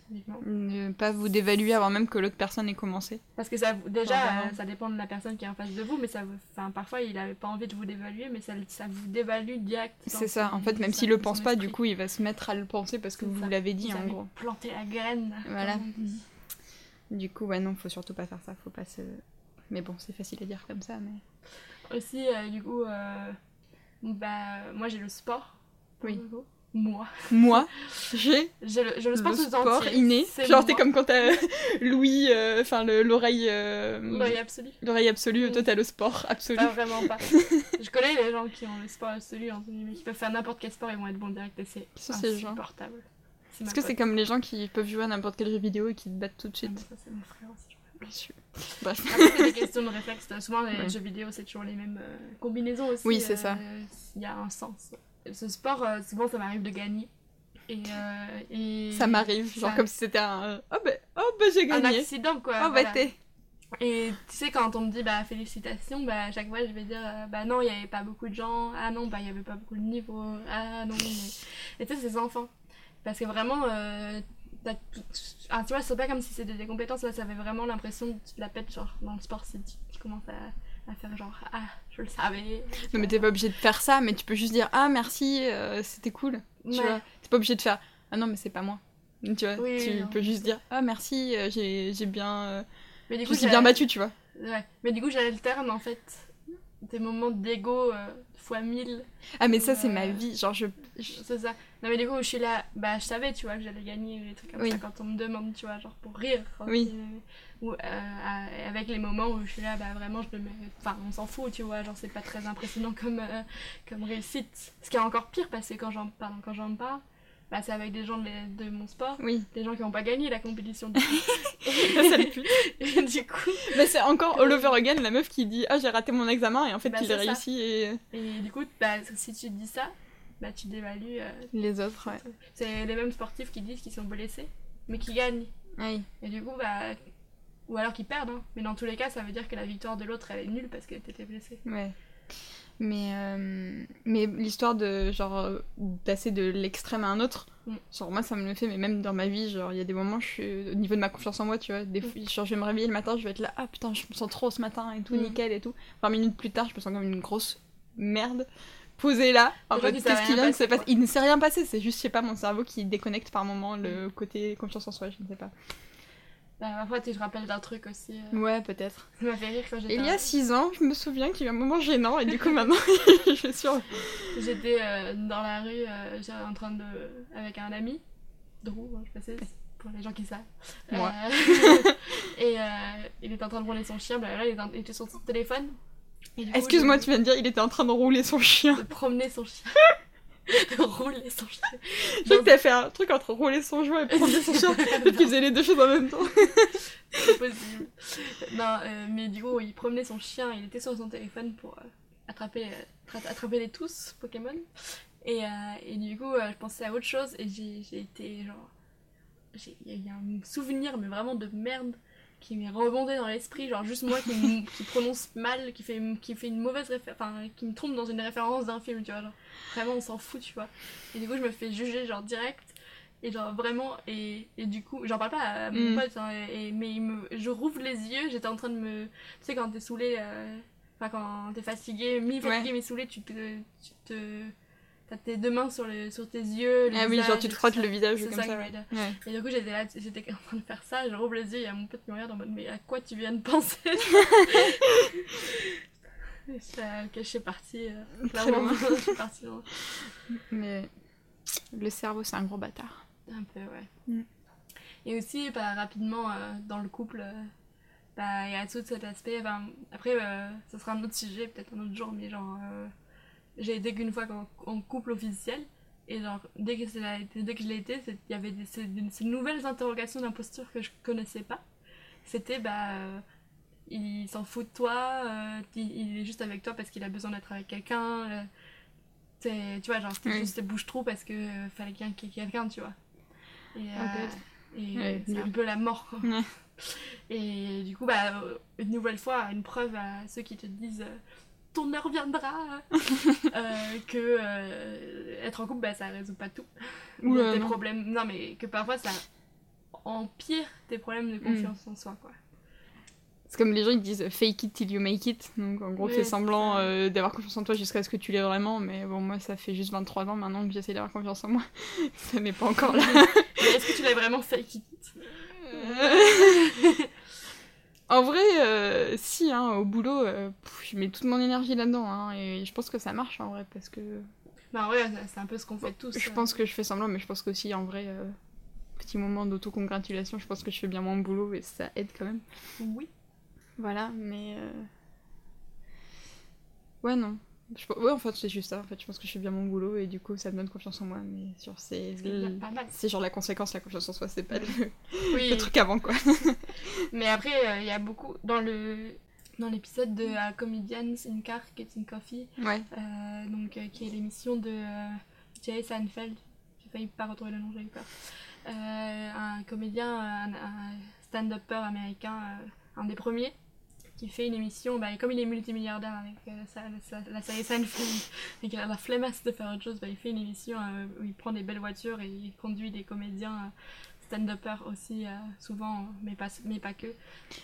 Speaker 2: Ne pas vous dévaluer avant même que l'autre personne ait commencé.
Speaker 1: Parce que ça, déjà, euh, ça dépend de la personne qui est en face de vous, mais ça, enfin, parfois, il avait pas envie de vous dévaluer, mais ça, ça vous dévalue direct.
Speaker 2: C'est ça, en
Speaker 1: son-
Speaker 2: fait, même s'il le pense pas, du coup, il va se mettre à le penser parce que vous l'avez dit
Speaker 1: Vous
Speaker 2: en
Speaker 1: avez
Speaker 2: gros.
Speaker 1: planté la graine.
Speaker 2: Voilà. Du coup, ouais, non, faut surtout pas faire ça, faut pas se. Mais bon, c'est facile à dire comme ça, mais.
Speaker 1: Aussi, euh, du coup, euh, bah, moi j'ai le sport.
Speaker 2: Oui.
Speaker 1: Moi.
Speaker 2: Moi, j'ai
Speaker 1: J'ai le, j'ai le sport
Speaker 2: le
Speaker 1: tout
Speaker 2: sport
Speaker 1: entier.
Speaker 2: inné.
Speaker 1: C'est
Speaker 2: Genre, t'es
Speaker 1: moi.
Speaker 2: comme quand t'as Louis, euh, enfin, le- l'oreille. euh,
Speaker 1: L'oreille absolue.
Speaker 2: L'oreille absolue,
Speaker 1: Mm.
Speaker 2: toi t'as le sport absolu.
Speaker 1: Pas vraiment pas. je connais les gens qui ont le sport absolu, entre guillemets, qui peuvent faire n'importe quel sport, ils vont être bons direct et c'est insupportable. Ma
Speaker 2: Est-ce que c'est comme les gens qui peuvent jouer à n'importe quel jeu vidéo et qui te battent tout de
Speaker 1: Ah, mais
Speaker 2: suite
Speaker 1: ça, c'est mon frère aussi.
Speaker 2: Bref.
Speaker 1: Après, c'est des questions de réflexe. Souvent, les
Speaker 2: Ouais.
Speaker 1: jeux vidéo, c'est toujours les mêmes euh, combinaisons aussi.
Speaker 2: Oui, c'est
Speaker 1: euh,
Speaker 2: ça.
Speaker 1: Il y a un sens. Ce sport, euh, souvent, ça m'arrive de gagner. Et, et...
Speaker 2: Ça m'arrive, genre
Speaker 1: Ça-
Speaker 2: comme si c'était un. Oh bah, oh bah j'ai
Speaker 1: Un
Speaker 2: gagné.
Speaker 1: accident, quoi.
Speaker 2: Oh bah
Speaker 1: voilà.
Speaker 2: t'es.
Speaker 1: Et tu sais, quand on me dit bah félicitations, bah à chaque fois je vais dire euh, bah non, il n'y avait pas beaucoup de gens, ah non, bah il n'y avait pas beaucoup de niveaux, ah non, mais. Et tu sais, c'est des enfants. Parce que vraiment, euh, ah, tu vois, c'est pas comme si c'était des compétences, là, ça avait vraiment l'impression que tu la pètes, genre dans le sport, c'est tu, tu commences à, à faire genre ah, je le savais.
Speaker 2: Non mais t'es pas obligé de faire ça, mais tu peux juste dire ah merci, euh, c'était cool. Tu
Speaker 1: Ouais.
Speaker 2: vois, t'es pas obligé de faire ah non mais c'est pas moi. Tu vois,
Speaker 1: Oui,
Speaker 2: tu
Speaker 1: non.
Speaker 2: peux juste dire ah merci, euh, j'ai j'ai bien, euh,
Speaker 1: Mais du
Speaker 2: je
Speaker 1: coup,
Speaker 2: suis bien battue, tu vois.
Speaker 1: Ouais. Mais du coup, j'alterne en fait des moments d'ego euh, fois 1000
Speaker 2: Ah mais ça c'est
Speaker 1: Euh,
Speaker 2: ma vie, genre je, je-
Speaker 1: C'est ça. Non mais du coup je suis là, bah je savais tu vois que j'allais gagner des trucs comme
Speaker 2: Oui.
Speaker 1: ça quand on me demande tu vois genre pour rire. quand
Speaker 2: Oui.
Speaker 1: Ou euh, avec les moments où je suis là bah vraiment je mets, enfin on s'en fout tu vois genre c'est pas très impressionnant comme euh, comme réussite. Ce qui est encore pire parce que quand j'en pardon quand j'en parle bah c'est avec des gens de, de mon sport,
Speaker 2: oui,
Speaker 1: des gens qui n'ont pas gagné la compétition. et du coup
Speaker 2: Bah, c'est encore all over again la meuf qui dit ah j'ai raté mon examen et en fait
Speaker 1: Bah,
Speaker 2: il
Speaker 1: ça.
Speaker 2: réussi et
Speaker 1: et du coup bah si tu dis ça bah tu dévalues. euh,
Speaker 2: les autres ouais.
Speaker 1: c'est les mêmes sportifs qui disent qu'ils sont blessés mais qui gagnent.
Speaker 2: Oui.
Speaker 1: Et du coup, bah. Ou alors qu'ils perdent, hein. Mais dans tous les cas, ça veut dire que la victoire de l'autre, elle est nulle parce qu'elle était blessée.
Speaker 2: Ouais. Mais, euh, mais l'histoire de genre passer de l'extrême à un autre,
Speaker 1: Mm.
Speaker 2: genre moi ça me le fait, mais même dans ma vie, genre il y a des moments, je suis au niveau de ma confiance en moi, tu vois, des fois, genre je vais me réveiller le matin, je vais être là, ah putain, je me sens trop ce matin et tout,
Speaker 1: Mm.
Speaker 2: nickel et tout. 20 minutes plus tard, je me sens comme une grosse merde posée là. En fait, qu'est-ce qui vient de se
Speaker 1: passer.
Speaker 2: Il ne s'est rien passé, c'est juste, je sais pas, mon cerveau qui déconnecte par moment le côté confiance en soi, je ne sais pas.
Speaker 1: Bah, parfois, tu te rappelles d'un truc aussi. euh,
Speaker 2: Ouais, peut-être.
Speaker 1: Ça m'a fait rire quand j'étais.
Speaker 2: Il y a 6 ans, je me souviens qu'il y a eu un moment gênant et du coup maintenant, je suis sûre.
Speaker 1: J'étais euh, dans la rue, euh, en train de. avec un ami. Drou, hein, je précise, pour les gens qui savent.
Speaker 2: Moi.
Speaker 1: Et il était en train de rouler son chien, blablabla, il était, en- il était sur son téléphone.
Speaker 2: Excuse-moi,
Speaker 1: je-
Speaker 2: tu viens de dire il était en train de rouler son chien.
Speaker 1: De promener son chien. rouler son chien.
Speaker 2: Je crois que t'as fait un truc entre rouler son joint et promener son chien. Peut-être qu'il faisait les deux choses en même temps.
Speaker 1: C'est possible. Non, euh, mais du coup, il promenait son chien, il était sur son téléphone pour euh, attraper, euh, tra- attraper les tous Pokémon. Et, euh, et du coup, je pensais à autre chose et j'ai été genre. Il y a- il y a un souvenir, mais vraiment de merde, qui m'est remonté dans l'esprit. Genre, juste moi qui, qui prononce mal, qui fait, qui fait une mauvaise référence. Enfin, qui me trompe dans une référence d'un film, tu vois. Genre, vraiment, on s'en fout, tu vois. Et du coup, je me fais juger, genre, direct. Et genre vraiment, et, et du coup, j'en parle pas à mon
Speaker 2: Mm.
Speaker 1: pote, hein, et, mais il me, je rouvre les yeux, j'étais en train de me. Tu sais, quand t'es saoulé, euh, enfin quand t'es fatigué, mi-fatigué,
Speaker 2: Ouais.
Speaker 1: mi-saoulé, tu te. Tu te T'as tes deux mains sur, le, sur tes yeux. le
Speaker 2: Ah oui, genre tu
Speaker 1: et
Speaker 2: te frottes
Speaker 1: ça.
Speaker 2: le visage comme
Speaker 1: ça
Speaker 2: ça. ouais. Ouais.
Speaker 1: Et du coup, j'étais là, j'étais en train de faire ça, je rouvre les yeux, il y a mon pote qui me regarde en mode, mais à quoi tu viens de penser? Et là, Ok, je suis partie. euh,
Speaker 2: Très
Speaker 1: clairement,
Speaker 2: loin.
Speaker 1: je suis partie loin.
Speaker 2: Mais le cerveau, c'est un gros bâtard.
Speaker 1: Un peu, ouais.
Speaker 2: Mm.
Speaker 1: Et aussi, bah, rapidement, euh, dans le couple, euh, bah, il y a tout cet aspect. après, ce sera un autre sujet, peut-être un autre jour, mais genre, j'ai été qu'une fois en, en couple officiel. Et genre, dès que, la- dès que je l'ai été, il y avait des, ces, nouvelles interrogations d'imposture que je connaissais pas. C'était, bah, euh, il s'en fout de toi, euh, il, il est juste avec toi parce qu'il a besoin d'être avec quelqu'un. euh, tu vois, genre, c'était
Speaker 2: Oui.
Speaker 1: juste bouche trou parce que euh, fallait qu'il y ait quelqu'un, tu vois. Et, c'est un peu la mort, quoi. Et du coup, bah, une nouvelle fois, une preuve à ceux qui te disent euh, ton heure viendra. Euh, que euh, être en couple, bah, ça résout pas tout.
Speaker 2: Oula,
Speaker 1: tes
Speaker 2: non.
Speaker 1: problèmes. Non, mais que parfois ça empire tes problèmes de confiance en soi, quoi.
Speaker 2: C'est comme les gens ils disent fake it till you make it. Donc en gros,
Speaker 1: Ouais,
Speaker 2: fais
Speaker 1: c'est
Speaker 2: semblant euh, d'avoir confiance en toi jusqu'à ce que tu l'aies vraiment. Mais bon, moi, ça fait juste 23 ans maintenant que j'essaie d'avoir confiance en moi. ça n'est pas encore là.
Speaker 1: Est-ce que tu l'as vraiment fake it?
Speaker 2: en vrai, euh, si, hein, au boulot, euh, pff, je mets toute mon énergie là-dedans. hein, et je pense que ça marche en vrai parce que
Speaker 1: Bah ouais, c'est un peu ce qu'on fait tous.
Speaker 2: je
Speaker 1: euh.
Speaker 2: pense que je fais semblant, mais je pense qu'aussi en vrai, euh, petit moment d'autocongratulation, je pense que je fais bien mon boulot et ça aide quand même.
Speaker 1: Oui.
Speaker 2: Voilà, mais. Ouais, non. Je... Ouais, en fait, c'est juste ça. En fait, je pense que je fais bien mon boulot et du coup, ça me donne confiance en moi. Mais sur c'est
Speaker 1: C'est
Speaker 2: genre la conséquence, la confiance en soi, c'est pas le...
Speaker 1: Oui.
Speaker 2: le truc avant quoi.
Speaker 1: Mais après, euh, il y a beaucoup. Dans le. Dans l'épisode de uh, Comedians in Car Getting Coffee,
Speaker 2: Ouais.
Speaker 1: euh, donc, euh, qui est l'émission de Jay Seinfeld, j'ai failli pas retrouver le nom, j'ai eu peur. Un comédien, un, un stand-upper américain, un des premiers, qui fait une émission, et comme il est multimilliardaire avec euh, sa- sa- la série Seinfeld, et qu'il a la flemmasse de faire autre chose, bah, il fait une émission euh, où il prend des belles voitures et il conduit des comédiens euh, stand-uppers aussi, souvent, mais pas, mais pas que,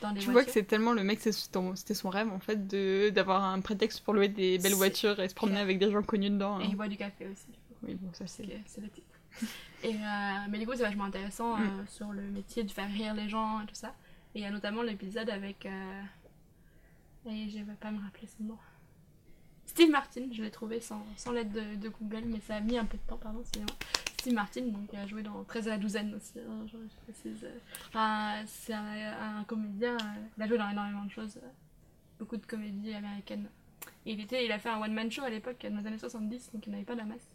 Speaker 1: dans des
Speaker 2: Tu vois que c'est tellement le mec, c'était son rêve en fait de d'avoir un prétexte pour louer des belles voitures et se promener
Speaker 1: clair.
Speaker 2: avec des gens connus dedans.
Speaker 1: Et
Speaker 2: hein.
Speaker 1: il boit du café aussi.
Speaker 2: Oui, bon, ça c'est.
Speaker 1: Le titre. Et, mais du coup, c'est vachement intéressant
Speaker 2: Mm.
Speaker 1: sur le métier de faire rire les gens et tout ça. Et il y a notamment l'épisode avec. euh, Et je vais pas me rappeler son nom. Steve Martin, je l'ai trouvé sans, sans l'aide de, de Google, mais ça a mis un peu de temps, pardon. Steve Martin, donc, a joué dans 13 à la douzaine aussi, hein, je, précise. Enfin, c'est un, un comédien, euh, il a joué dans énormément de choses, euh, beaucoup de comédies américaines. Et il, était, il a fait un one-man show à l'époque, dans les années 70, donc il n'avait pas la masse.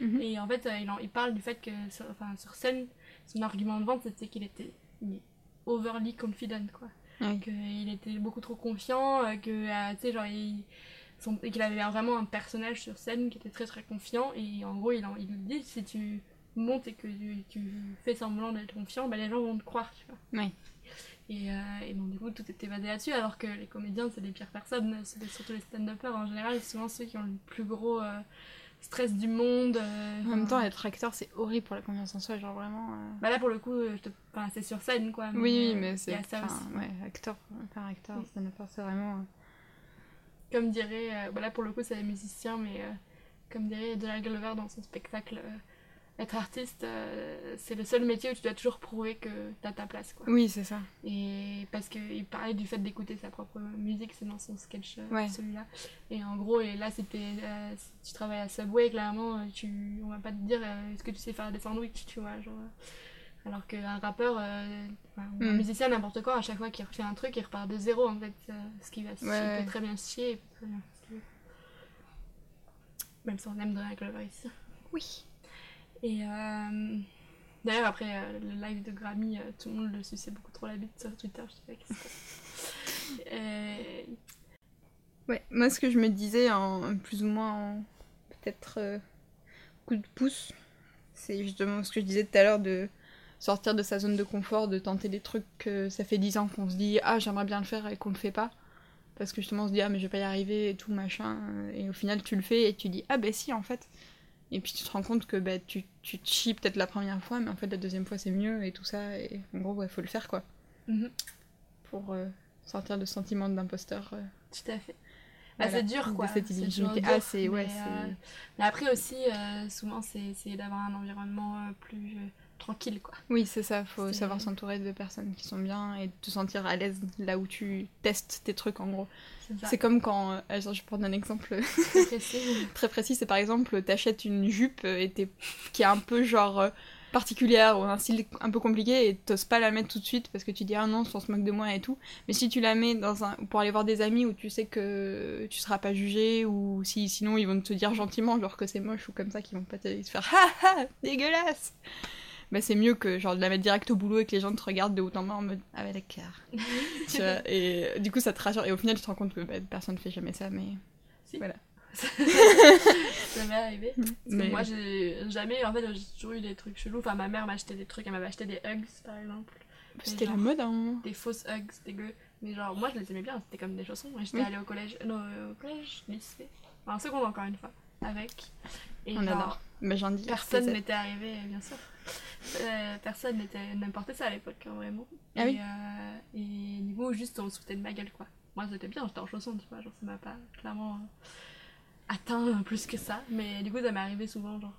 Speaker 2: Mhm.
Speaker 1: Et en fait, euh, il, en- il parle du fait que sur, enfin, sur scène, son argument de vente, c'était qu'il était mais overly confident, quoi. Qu'il était beaucoup trop confiant, euh, que, euh, tu sais, genre, il- qu'il avait vraiment un personnage sur scène qui était très très confiant. Et en gros, il, en- il nous dit si tu montes et que tu, tu fais semblant d'être confiant, bah, les gens vont te croire, tu vois.
Speaker 2: Ouais.
Speaker 1: Et, euh, et donc, du coup, tout était basé là-dessus, alors que les comédiens, c'est les pires personnes, surtout les stand-uppers en général, c'est souvent ceux qui ont le plus gros euh, stress du monde. euh,
Speaker 2: En même temps, être acteur, c'est horrible pour la confiance en soi, genre vraiment. euh,
Speaker 1: bah là, pour le coup, euh, je te... enfin, c'est sur scène, quoi.
Speaker 2: Oui, oui,
Speaker 1: euh,
Speaker 2: mais c'est.
Speaker 1: ça
Speaker 2: enfin. Ouais, acteur, faire acteur,
Speaker 1: Oui.
Speaker 2: stand-upper, c'est vraiment. euh,
Speaker 1: Comme dirait, euh, bah là, pour le coup, c'est les musiciens, mais comme dirait Donald Glover dans son spectacle, être artiste, euh, c'est le seul métier où tu dois toujours prouver que t'as ta place, quoi.
Speaker 2: Oui, c'est ça.
Speaker 1: Et parce qu'il parlait du fait d'écouter sa propre musique, c'est dans son sketch euh,
Speaker 2: Ouais.
Speaker 1: celui-là. Et en gros, et là c'était euh, si tu travailles à Subway, clairement, tu, on va pas te dire est-ce que tu sais faire des sandwichs, tu vois. Genre, alors qu'un rappeur, enfin, un
Speaker 2: Mm.
Speaker 1: musicien, n'importe quoi, à chaque fois qu'il refait un truc, il repart de zéro en fait. ce qui va se-
Speaker 2: Ouais,
Speaker 1: il
Speaker 2: ouais.
Speaker 1: peut très bien se chier, il peut très bien se chier. Même si on aime Donald Glover ici.
Speaker 2: Oui.
Speaker 1: Et euh, d'ailleurs, après euh, le live de Grammy, euh, tout le monde le suçait beaucoup trop la bite sur Twitter. Je sais pas qu'est-ce. Euh,
Speaker 2: Ouais, moi ce que je me disais en plus ou moins en peut-être euh, coup de pouce, c'est justement ce que je disais tout à l'heure de sortir de sa zone de confort, de tenter des trucs que ça fait 10 ans qu'on se dit ah j'aimerais bien le faire et qu'on le fait pas. Parce que justement on se dit ah mais je vais pas y arriver et tout machin. Et au final tu le fais et tu dis ah ben si en fait. Et puis tu te rends compte que bah, tu, tu te chies peut-être la première fois mais en fait la deuxième fois c'est mieux et tout ça. Et en gros ouais faut le faire quoi.
Speaker 1: mhm,
Speaker 2: Pour euh, sortir de ce sentiment d'imposteur. euh.
Speaker 1: tout à fait. Bah,
Speaker 2: Voilà,
Speaker 1: c'est dur
Speaker 2: de
Speaker 1: quoi.
Speaker 2: cette Ah, c'est- ouais,
Speaker 1: mais, euh, mais après aussi, souvent, c'est essayer d'avoir un environnement plus tranquille quoi.
Speaker 2: Oui, c'est ça, faut savoir s'entourer de personnes qui sont bien et te sentir à l'aise là où tu testes tes trucs en gros.
Speaker 1: C'est
Speaker 2: comme quand, euh, attends, je vais prendre un exemple
Speaker 1: précis.
Speaker 2: très précis, c'est par exemple t'achètes une jupe et t'es- qui est un peu genre euh, particulière ou un style un peu compliqué et t'oses pas la mettre tout de suite parce que tu dis ah non, on se moque de moi et tout. Mais si tu la mets dans un pour aller voir des amis où tu sais que tu seras pas jugé ou si sinon ils vont te dire gentiment genre que c'est moche ou comme ça qu'ils vont pas te faire ha ha dégueulasse. Bah c'est mieux que genre de la mettre direct au boulot et que les gens te regardent de haut en bas en mode ah ouais d'accord. Tu vois, et du coup ça te rassure et au final tu te rends compte que bah, personne fait jamais ça mais
Speaker 1: Si.
Speaker 2: Voilà.
Speaker 1: ça m'est arrivé. Parce que
Speaker 2: Mais-
Speaker 1: moi, j'ai jamais, en fait, j'ai toujours eu des trucs chelous. Enfin, ma mère m'achetait des trucs, elle m'avait acheté des Hugs par exemple.
Speaker 2: C'était la mode moment.
Speaker 1: des fausses hugs dégueu. Mais genre, moi je les aimais bien, c'était comme des chaussons. J'étais
Speaker 2: Oui.
Speaker 1: allée au collège, non, au collège, lycée, enfin en seconde encore une fois, avec. Et
Speaker 2: On
Speaker 1: genre,
Speaker 2: adore. Mais j'en dis.
Speaker 1: personne n'était arrivé, bien sûr. Euh, personne n'importe ça à l'époque, hein, vraiment.
Speaker 2: Ah
Speaker 1: et,
Speaker 2: oui.
Speaker 1: euh, et niveau, juste on se foutait de ma gueule, quoi. Moi j'étais bien, j'étais en chaussons, tu vois, genre ça m'a pas clairement euh, atteint plus que ça. Mais du coup, ça m'est arrivé souvent, genre,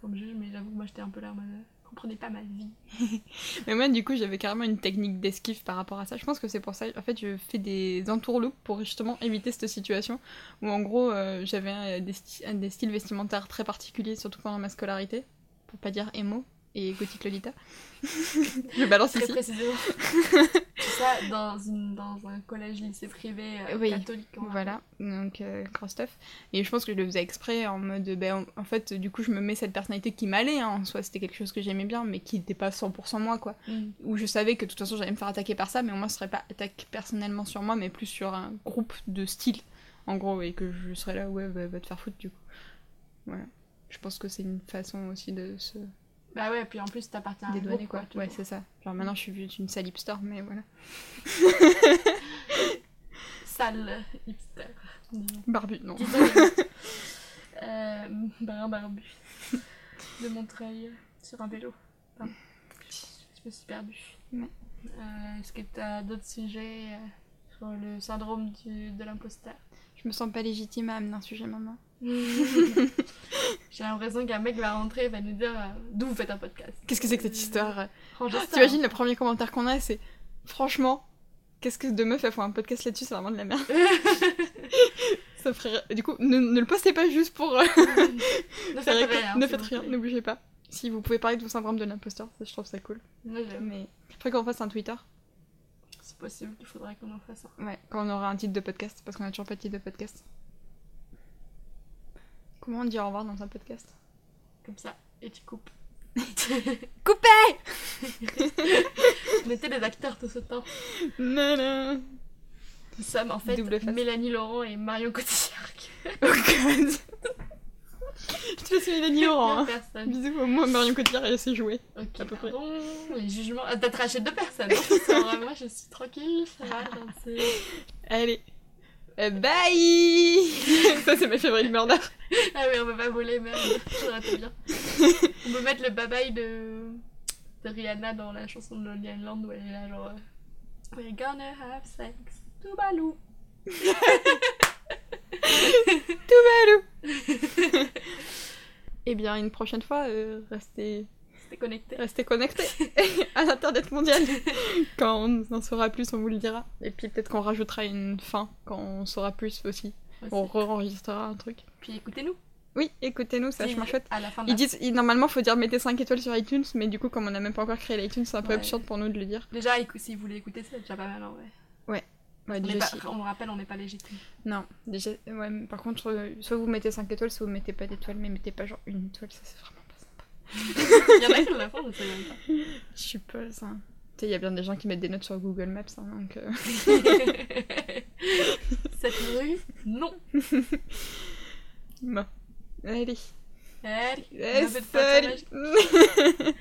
Speaker 1: qu'on me juge, mais j'avoue que moi j'étais un peu là en mode. euh, comprenez pas ma vie.
Speaker 2: Mais moi, du coup, j'avais carrément une technique d'esquive par rapport à ça. Je pense que c'est pour ça. En fait, je fais des entourloupes pour justement éviter cette situation où, en gros, euh, j'avais sti- des styles vestimentaires très particuliers, surtout pendant ma scolarité, pour pas dire emo et gothique Lolita. je balance
Speaker 1: Très
Speaker 2: ici.
Speaker 1: précisément. Tout ça dans, une, dans un collège lycée privé euh,
Speaker 2: Oui.
Speaker 1: catholique.
Speaker 2: Voilà, donc euh, gros stuff. Et je pense que je le faisais exprès en mode, ben, en, en fait, du coup, je me mets cette personnalité qui m'allait, hein, en soi, c'était quelque chose que j'aimais bien, mais qui n'était pas 100% moi, quoi.
Speaker 1: Mm.
Speaker 2: Où je savais que de toute façon, j'allais me faire attaquer par ça, mais au moins, ce serait pas attaque personnellement sur moi, mais plus sur un groupe de style, en gros, et que je serais là, ouais, bah, va te faire foutre, du coup. Voilà. Je pense que c'est une façon aussi de se
Speaker 1: Bah ouais, puis en plus t'appartiens à un groupe,
Speaker 2: quoi.
Speaker 1: quoi.
Speaker 2: Ouais, c'est ça. Genre, maintenant, je suis une sale hipster, mais voilà.
Speaker 1: Sale hipster.
Speaker 2: Barbu, non.
Speaker 1: Euh, barbu. De Montreuil sur un vélo. Pardon. Je me suis perdue.
Speaker 2: Ouais.
Speaker 1: Euh, Est-ce que t'as d'autres sujets euh, sur le syndrome du, de l'imposteur?
Speaker 2: Je me sens pas légitime à amener un sujet maintenant.
Speaker 1: J'ai l'impression qu'un mec va rentrer et va nous dire euh, d'où vous faites un podcast.
Speaker 2: Qu'est-ce que c'est que cette histoire
Speaker 1: ça.
Speaker 2: T'imagines le premier commentaire qu'on a, c'est franchement, qu'est-ce que deux meufs elles font un podcast là-dessus, c'est vraiment de la merde. Ça ferait... Du coup, ne, ne le postez pas juste pour euh,
Speaker 1: ne faites rien.
Speaker 2: ne faites rien, bougez pas. Si vous pouvez parler de vos syndromes de l'imposteur, ça, je trouve ça cool. Mais faudrait qu'on fasse un Twitter.
Speaker 1: C'est possible, il faudrait qu'on en fasse un.
Speaker 2: Ouais, quand on aura un titre de podcast, parce qu'on a toujours pas de titre de podcast. Comment on dit au revoir dans un podcast
Speaker 1: Comme ça, et tu coupes.
Speaker 2: Coupez
Speaker 1: On était des acteurs tout ce temps.
Speaker 2: Non, non.
Speaker 1: Nous sommes en fait
Speaker 2: Double face.
Speaker 1: Mélanie Laurent et Marion Cotillard.
Speaker 2: Oh god Je te laisse Mélanie Laurent. hein.
Speaker 1: Personne.
Speaker 2: Bisous, moi Marion Cotillard elle sait jouer.
Speaker 1: Ok,
Speaker 2: à peu près.
Speaker 1: pardon. Les jugements. Ah, T'as traché deux personnes. hein. Moi, je suis tranquille. Ça va, j'en sais.
Speaker 2: Allez. Euh, bye Ça c'est ma favorite murder.
Speaker 1: Ah oui, on peut pas voler, merde. Été bien. On peut mettre le bye-bye de... de Rihanna dans la chanson de Lonely Island où elle est là, genre. euh, We're gonna have sex. Tout balou.
Speaker 2: Eh bien une prochaine fois, euh, restez,
Speaker 1: C'était connecté.
Speaker 2: restez connectés à l'internet mondial. Quand on en saura plus, on vous le dira. Et puis peut-être qu'on rajoutera une fin quand on saura plus aussi. On re-enregistrera un truc.
Speaker 1: Puis écoutez-nous.
Speaker 2: Oui, écoutez-nous, c'est vachement chouette.
Speaker 1: À la fin de
Speaker 2: Ils
Speaker 1: la...
Speaker 2: disent, ils- normalement, faut dire mettez 5 étoiles sur iTunes, mais du coup, comme on n'a même pas encore créé l'iTunes, c'est un peu
Speaker 1: Ouais.
Speaker 2: absurde pour nous de le dire.
Speaker 1: Déjà, si vous voulez écouter, c'est déjà pas mal en vrai.
Speaker 2: Ouais,
Speaker 1: On, est
Speaker 2: déjà,
Speaker 1: pas- on rappelle, on n'est pas légitime.
Speaker 2: Non, déjà, ouais, par contre, euh, soit vous mettez 5 étoiles, soit vous mettez pas d'étoiles, mais mettez pas genre une étoile, ça c'est vraiment.
Speaker 1: Il y en a qui le font, je sais même pas?
Speaker 2: Je suis pas ça. Tu sais, il y a bien des gens qui mettent des notes sur Google Maps, hein, donc. euh,
Speaker 1: Cette rue, non.
Speaker 2: Bon. Allez.
Speaker 1: Allez,
Speaker 2: Eh,